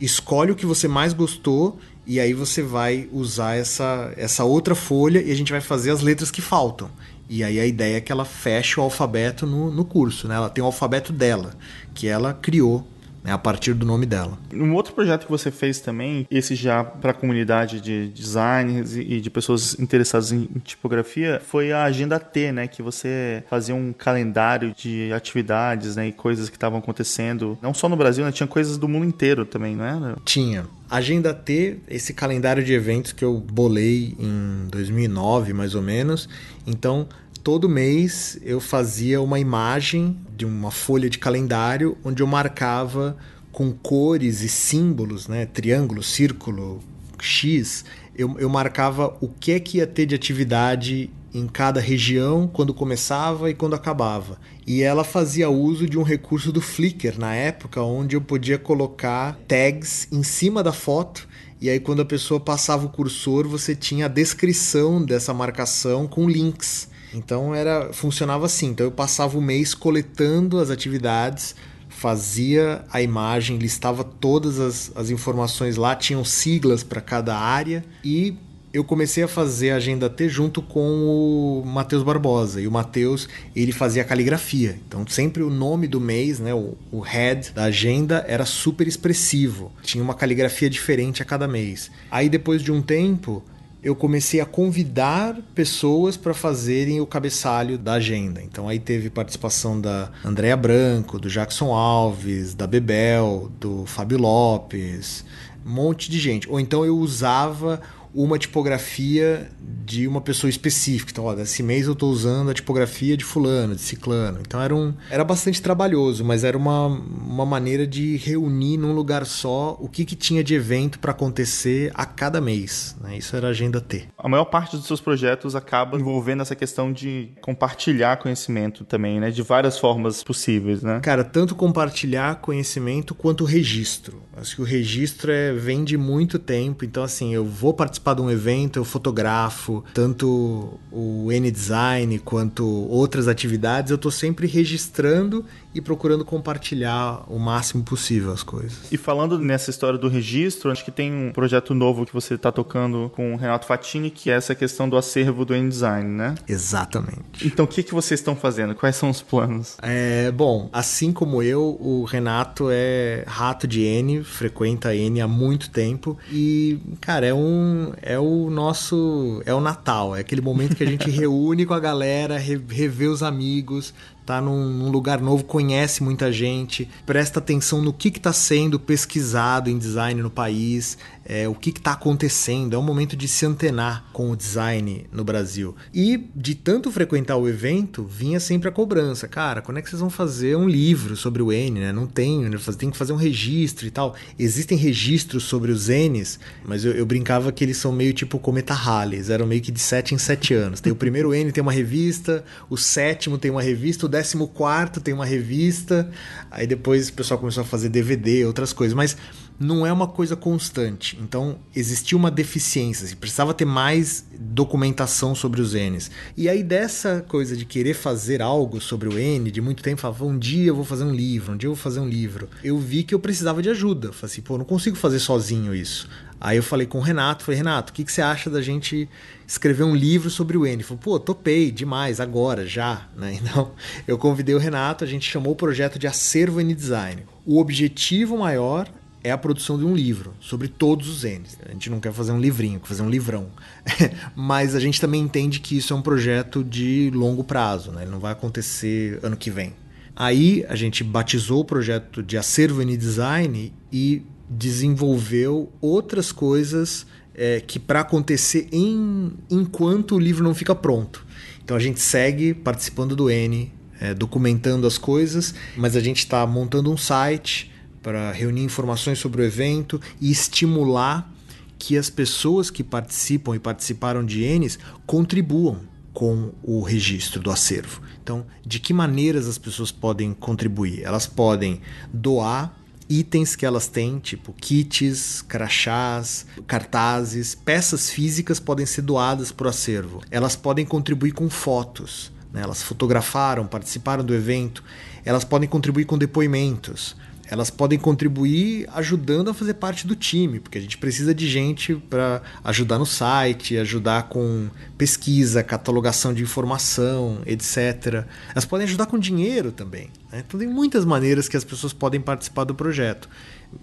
escolhe o que você mais gostou e aí você vai usar essa, essa outra folha e a gente vai fazer as letras que faltam. E aí a ideia é que ela feche o alfabeto no, no curso, né? Ela tem o alfabeto dela, que ela criou né, a partir do nome dela. Um outro projeto que você fez também, esse já para a comunidade de designers e de pessoas interessadas em tipografia, foi a Agenda T, né, que você fazia um calendário de atividades né, e coisas que estavam acontecendo, não só no Brasil, né, tinha coisas do mundo inteiro também, não era? Tinha. Agenda T, esse calendário de eventos que eu bolei em 2009, mais ou menos. Então, todo mês eu fazia uma imagem de uma folha de calendário onde eu marcava com cores e símbolos, né, triângulo, círculo, X, eu, eu marcava o que é que ia ter de atividade em cada região, quando começava e quando acabava. E ela fazia uso de um recurso do Flickr na época, onde eu podia colocar tags em cima da foto. E aí, quando a pessoa passava o cursor, você tinha a descrição dessa marcação com links. Então era funcionava assim. Então eu passava o mês coletando as atividades, fazia a imagem, listava todas as, as informações lá, tinham siglas para cada área e eu comecei a fazer a agenda T junto com o Matheus Barbosa. E o Matheus, ele fazia caligrafia. Então, sempre o nome do mês, né, o, o head da agenda era super expressivo. Tinha uma caligrafia diferente a cada mês. Aí, depois de um tempo, eu comecei a convidar pessoas para fazerem o cabeçalho da agenda. Então aí teve participação da Andréa Branco, do Jackson Alves, da Bebel, do Fábio Lopes, um monte de gente. Ou então eu usava uma tipografia de uma pessoa específica. Então, ó, esse mês eu estou usando a tipografia de fulano, de ciclano. Então era, um, era bastante trabalhoso, mas era uma, uma maneira de reunir num lugar só o que, que tinha de evento para acontecer a cada mês. Né? Isso era a agenda T. A maior parte dos seus projetos acaba envolvendo essa questão de compartilhar conhecimento também, né? De várias formas possíveis, né? Cara, tanto compartilhar conhecimento quanto registro. Acho que o registro é, vem de muito tempo, então assim, eu vou participar participar de um evento, eu fotografo tanto o N-Design quanto outras atividades, eu estou sempre registrando e procurando compartilhar o máximo possível as coisas. E falando nessa história do registro, acho que tem um projeto novo que você está tocando com o Renato Fatini, que é essa questão do acervo do N-Design, né? Exatamente. Então, o que, que vocês estão fazendo? Quais são os planos? É, bom, assim como eu, o Renato é rato de N, frequenta N há muito tempo e, cara, é um é o nosso é o Natal, é aquele momento que a gente *laughs* reúne com a galera, revê os amigos, tá num, num, lugar novo, conhece muita gente, presta atenção no que está sendo pesquisado em design no país, é, o que está acontecendo. É um momento de se antenar com o design no Brasil. E de tanto frequentar o evento, vinha sempre a cobrança. Cara, quando é que vocês vão fazer um livro sobre o N? Né? Não tem, né? tem que fazer um registro e tal. Existem registros sobre os N's, mas eu, eu brincava que eles são meio tipo Cometa Halley, eram meio que de 7 em 7 anos. Tem o primeiro N, tem uma revista, o sétimo tem uma revista, o 14 tem uma revista, aí depois o pessoal começou a fazer DVD, outras coisas, mas não é uma coisa constante. Então, existia uma deficiência, assim, precisava ter mais documentação sobre os N's. E aí, dessa coisa de querer fazer algo sobre o N, de muito tempo, falava, um dia eu vou fazer um livro, um dia eu vou fazer um livro. Eu vi que eu precisava de ajuda. Falei assim, pô, não consigo fazer sozinho isso. Aí eu falei com o Renato, falei, Renato, o que, que você acha da gente escrever um livro sobre o N? Ele falou, pô, topei demais, agora, já. *laughs* Né? Então, eu convidei o Renato, a gente chamou o projeto de Acervo N Design. O objetivo maior é a produção de um livro sobre todos os N's. A gente não quer fazer um livrinho, quer fazer um livrão. *laughs* Mas a gente também entende que isso é um projeto de longo prazo, né? ele não vai acontecer ano que vem. Aí a gente batizou o projeto de Acervo N Design e desenvolveu outras coisas é, que para acontecer em, enquanto o livro não fica pronto. Então a gente segue participando do N, é, documentando as coisas, mas a gente está montando um site para reunir informações sobre o evento e estimular que as pessoas que participam e participaram de Ns contribuam com o registro do acervo. Então, de que maneiras as pessoas podem contribuir? Elas podem doar itens que elas têm, tipo kits, crachás, cartazes, peças físicas podem ser doadas para o acervo. Elas podem contribuir com fotos, né? elas fotografaram, participaram do evento. Elas podem contribuir com depoimentos elas podem contribuir ajudando a fazer parte do time, porque a gente precisa de gente para ajudar no site, ajudar com pesquisa, catalogação de informação, etc. Elas podem ajudar com dinheiro também. Né? Então tem muitas maneiras que as pessoas podem participar do projeto.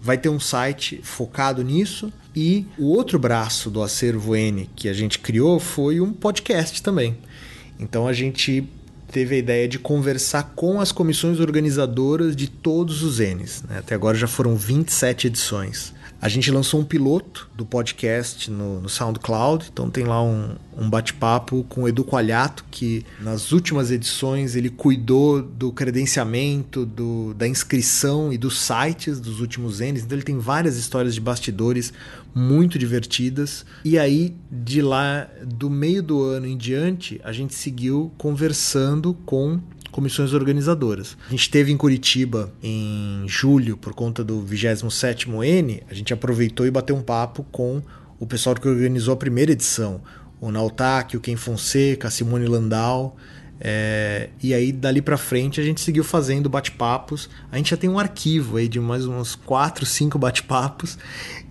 Vai ter um site focado nisso e o outro braço do acervo N que a gente criou foi um podcast também. Então a gente teve a ideia de conversar com as comissões organizadoras de todos os N's. Né? Até agora já foram 27 edições. A gente lançou um piloto do podcast no, no SoundCloud, então tem lá um, um bate-papo com o Edu Qualhato, que nas últimas edições ele cuidou do credenciamento, do, da inscrição e dos sites dos últimos N's, então ele tem várias histórias de bastidores muito divertidas. E aí, de lá, do meio do ano em diante, a gente seguiu conversando com comissões organizadoras. A gente esteve em Curitiba em julho por conta do 27º N, a gente aproveitou e bateu um papo com o pessoal que organizou a primeira edição, o Nautac, o Ken Fonseca, a Simone Landau, é, e aí, dali para frente, a gente seguiu fazendo bate-papos. A gente já tem um arquivo aí de mais uns 4, 5 bate-papos.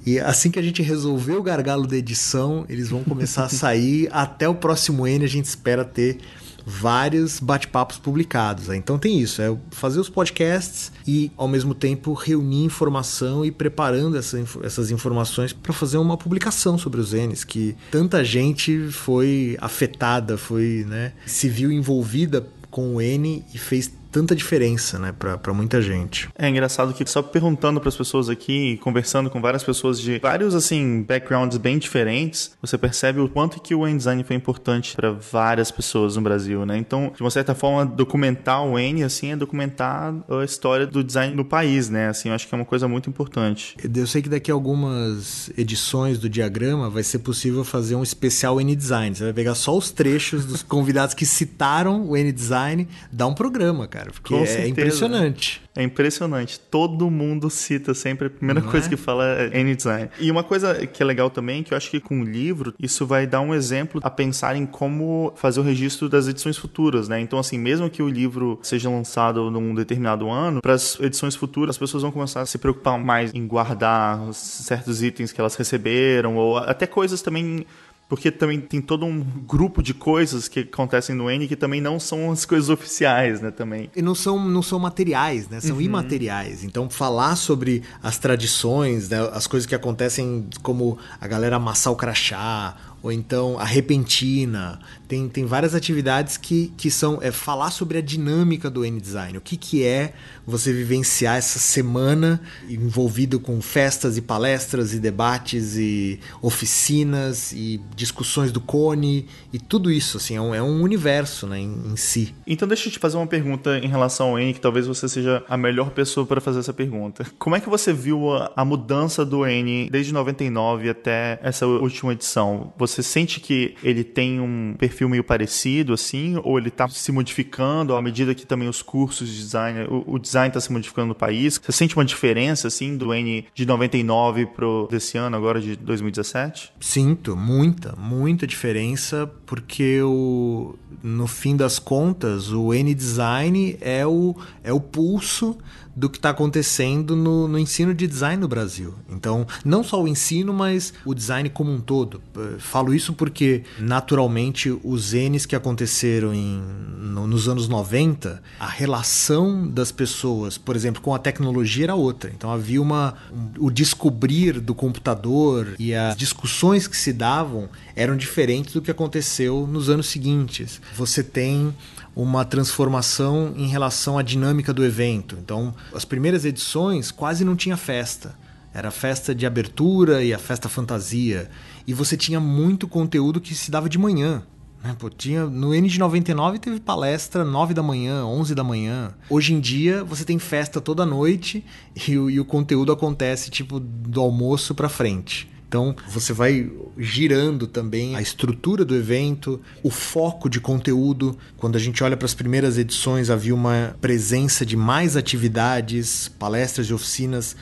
E assim que a gente resolver o gargalo da edição, eles vão começar a sair. *laughs* Até o próximo N, a gente espera ter vários bate-papos publicados. Né? Então tem isso, é fazer os podcasts e ao mesmo tempo reunir informação e preparando essa, essas informações para fazer uma publicação sobre os N's, que tanta gente foi afetada, foi, né, se viu envolvida com o N e fez tanta diferença, né, para muita gente. É engraçado que só perguntando para as pessoas aqui, conversando com várias pessoas de vários assim backgrounds bem diferentes, você percebe o quanto que o N-design foi importante para várias pessoas no Brasil, né? Então, de uma certa forma, documentar o N assim é documentar a história do design no país, né? Assim, eu acho que é uma coisa muito importante. Eu sei que daqui a algumas edições do diagrama vai ser possível fazer um especial N-design. Você vai pegar só os trechos dos *laughs* convidados que citaram o N-design, dá um programa, cara cara, porque Com é certeza. impressionante. É impressionante. Todo mundo cita sempre a primeira Não coisa é? que fala é N-Design. E uma coisa que é legal também, que eu acho que com o livro, isso vai dar um exemplo a pensar em como fazer o registro das edições futuras, né? Então, assim, mesmo que o livro seja lançado num determinado ano, para as edições futuras, as pessoas vão começar a se preocupar mais em guardar certos itens que elas receberam, ou até coisas também porque também tem todo um grupo de coisas que acontecem no N que também não são as coisas oficiais, né, também. E não são, não são materiais, né, são uhum. imateriais. Então, falar sobre as tradições, né, as coisas que acontecem como a galera amassar o crachá, ou então a repentina. Tem, tem várias atividades que, que são é, falar sobre a dinâmica do N-Design. O que, que é você vivenciar essa semana envolvido com festas e palestras e debates e oficinas e discussões do Cone e tudo isso. Assim, é, um, é um universo né, em, em si. Então deixa eu te fazer uma pergunta em relação ao N, que talvez você seja a melhor pessoa para fazer essa pergunta. Como é que você viu a, a mudança do N desde 99 até essa última edição? Você sente que ele tem um perfil meio parecido, assim, ou ele está se modificando à medida que também os cursos de design, o, o design está se modificando no país? Você sente uma diferença, assim, do N de 99 pro desse ano, agora de 2017? Sinto, muita, muita diferença, porque o, no fim das contas, o N-Design é o, é o pulso do que está acontecendo no, no, ensino de design no Brasil. Então, não só o ensino, mas o design como um todo. Eh, falo isso porque, naturalmente, os N's que aconteceram em, no, nos anos 90, a relação das pessoas, por exemplo, com a tecnologia era outra. Então, havia uma, um, o descobrir do computador e as discussões que se davam eram diferentes do que aconteceu nos anos seguintes. Você tem uma transformação em relação à dinâmica do evento. Então, as primeiras edições quase não tinha festa. Era a festa de abertura e a festa fantasia. E você tinha muito conteúdo que se dava de manhã. Né? Pô, tinha, no N de 99 teve palestra 9 da manhã, 11 da manhã. Hoje em dia você tem festa toda noite e, e o conteúdo acontece tipo do almoço para frente. Então você vai girando também a estrutura do evento, o foco de conteúdo. Quando a gente olha para as primeiras edições, havia uma presença de mais atividades, palestras e oficinas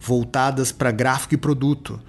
voltadas para gráfico e produto.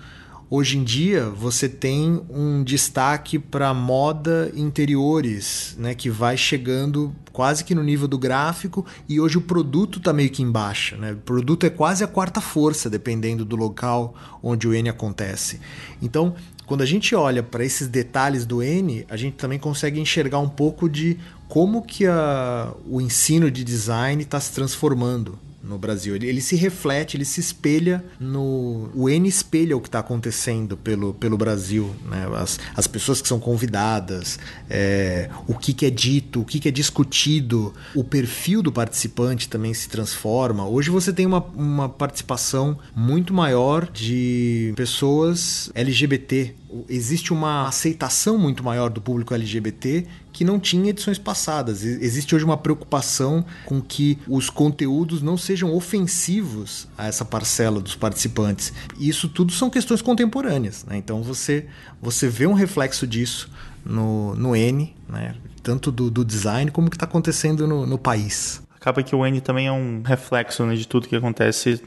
Hoje em dia, você tem um destaque para moda interiores, né, que vai chegando quase que no nível do gráfico e hoje o produto está meio que embaixo. Né? O produto é quase a quarta força, dependendo do local onde o N acontece. Então, quando a gente olha para esses detalhes do N, a gente também consegue enxergar um pouco de como que a, o ensino de design está se transformando no Brasil. Ele, ele, se reflete, ele se espelha no. O N espelha o que está acontecendo pelo, pelo Brasil. Né? As, as pessoas que são convidadas, é, o que, que é dito, o que, que é discutido, o perfil do participante também se transforma. Hoje você tem uma, uma participação muito maior de pessoas LGBT. Existe uma aceitação muito maior do público LGBT que não tinha edições passadas. Existe hoje uma preocupação com que os conteúdos não sejam ofensivos a essa parcela dos participantes. E isso tudo são questões contemporâneas. Né? Então você, você vê um reflexo disso no, no N, né? tanto do, do design como o que está acontecendo no, no país. Acaba que o N também é um reflexo né, de tudo que acontece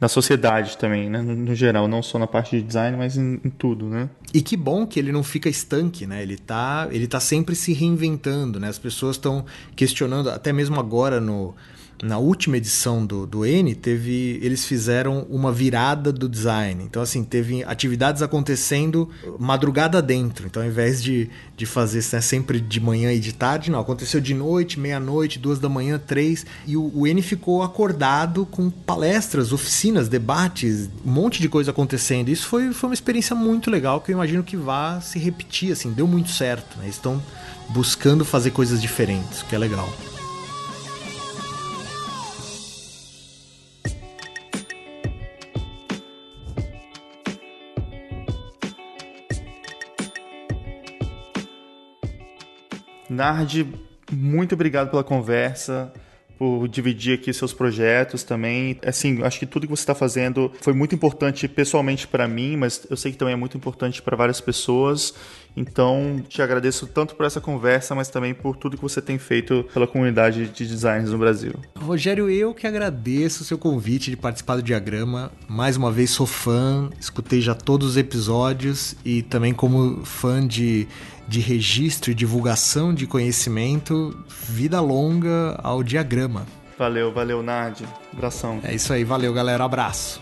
na sociedade também, né? No geral, não só na parte de design, mas em, em, tudo, né? E que bom que ele não fica estanque, né? Ele tá, ele tá sempre se reinventando, né? As pessoas estão questionando, até mesmo agora no na última edição do, do N, teve, eles fizeram uma virada do design. Então, assim, teve atividades acontecendo madrugada dentro. Então, ao invés de, de fazer né, sempre de manhã e de tarde, não. Aconteceu de noite, meia-noite, duas da manhã, três. E o, o N ficou acordado com palestras, oficinas, debates, um monte de coisa acontecendo. Isso foi, foi uma experiência muito legal que eu imagino que vá se repetir, assim, deu muito certo. Né? Estão buscando fazer coisas diferentes, o que é legal. Nard, muito obrigado pela conversa por dividir aqui seus projetos também. Assim, acho que tudo que você está fazendo foi muito importante pessoalmente para mim, mas eu sei que também é muito importante para várias pessoas. Então, te agradeço tanto por essa conversa, mas também por tudo que você tem feito pela comunidade de designers no Brasil. Rogério, eu que agradeço o seu convite de participar do diagrama. Mais uma vez sou fã, escutei já todos os episódios e também como fã de de registro e divulgação de conhecimento, vida longa ao diagrama. Valeu, valeu, Nadi. Abração. É isso aí, valeu, galera. Abraço.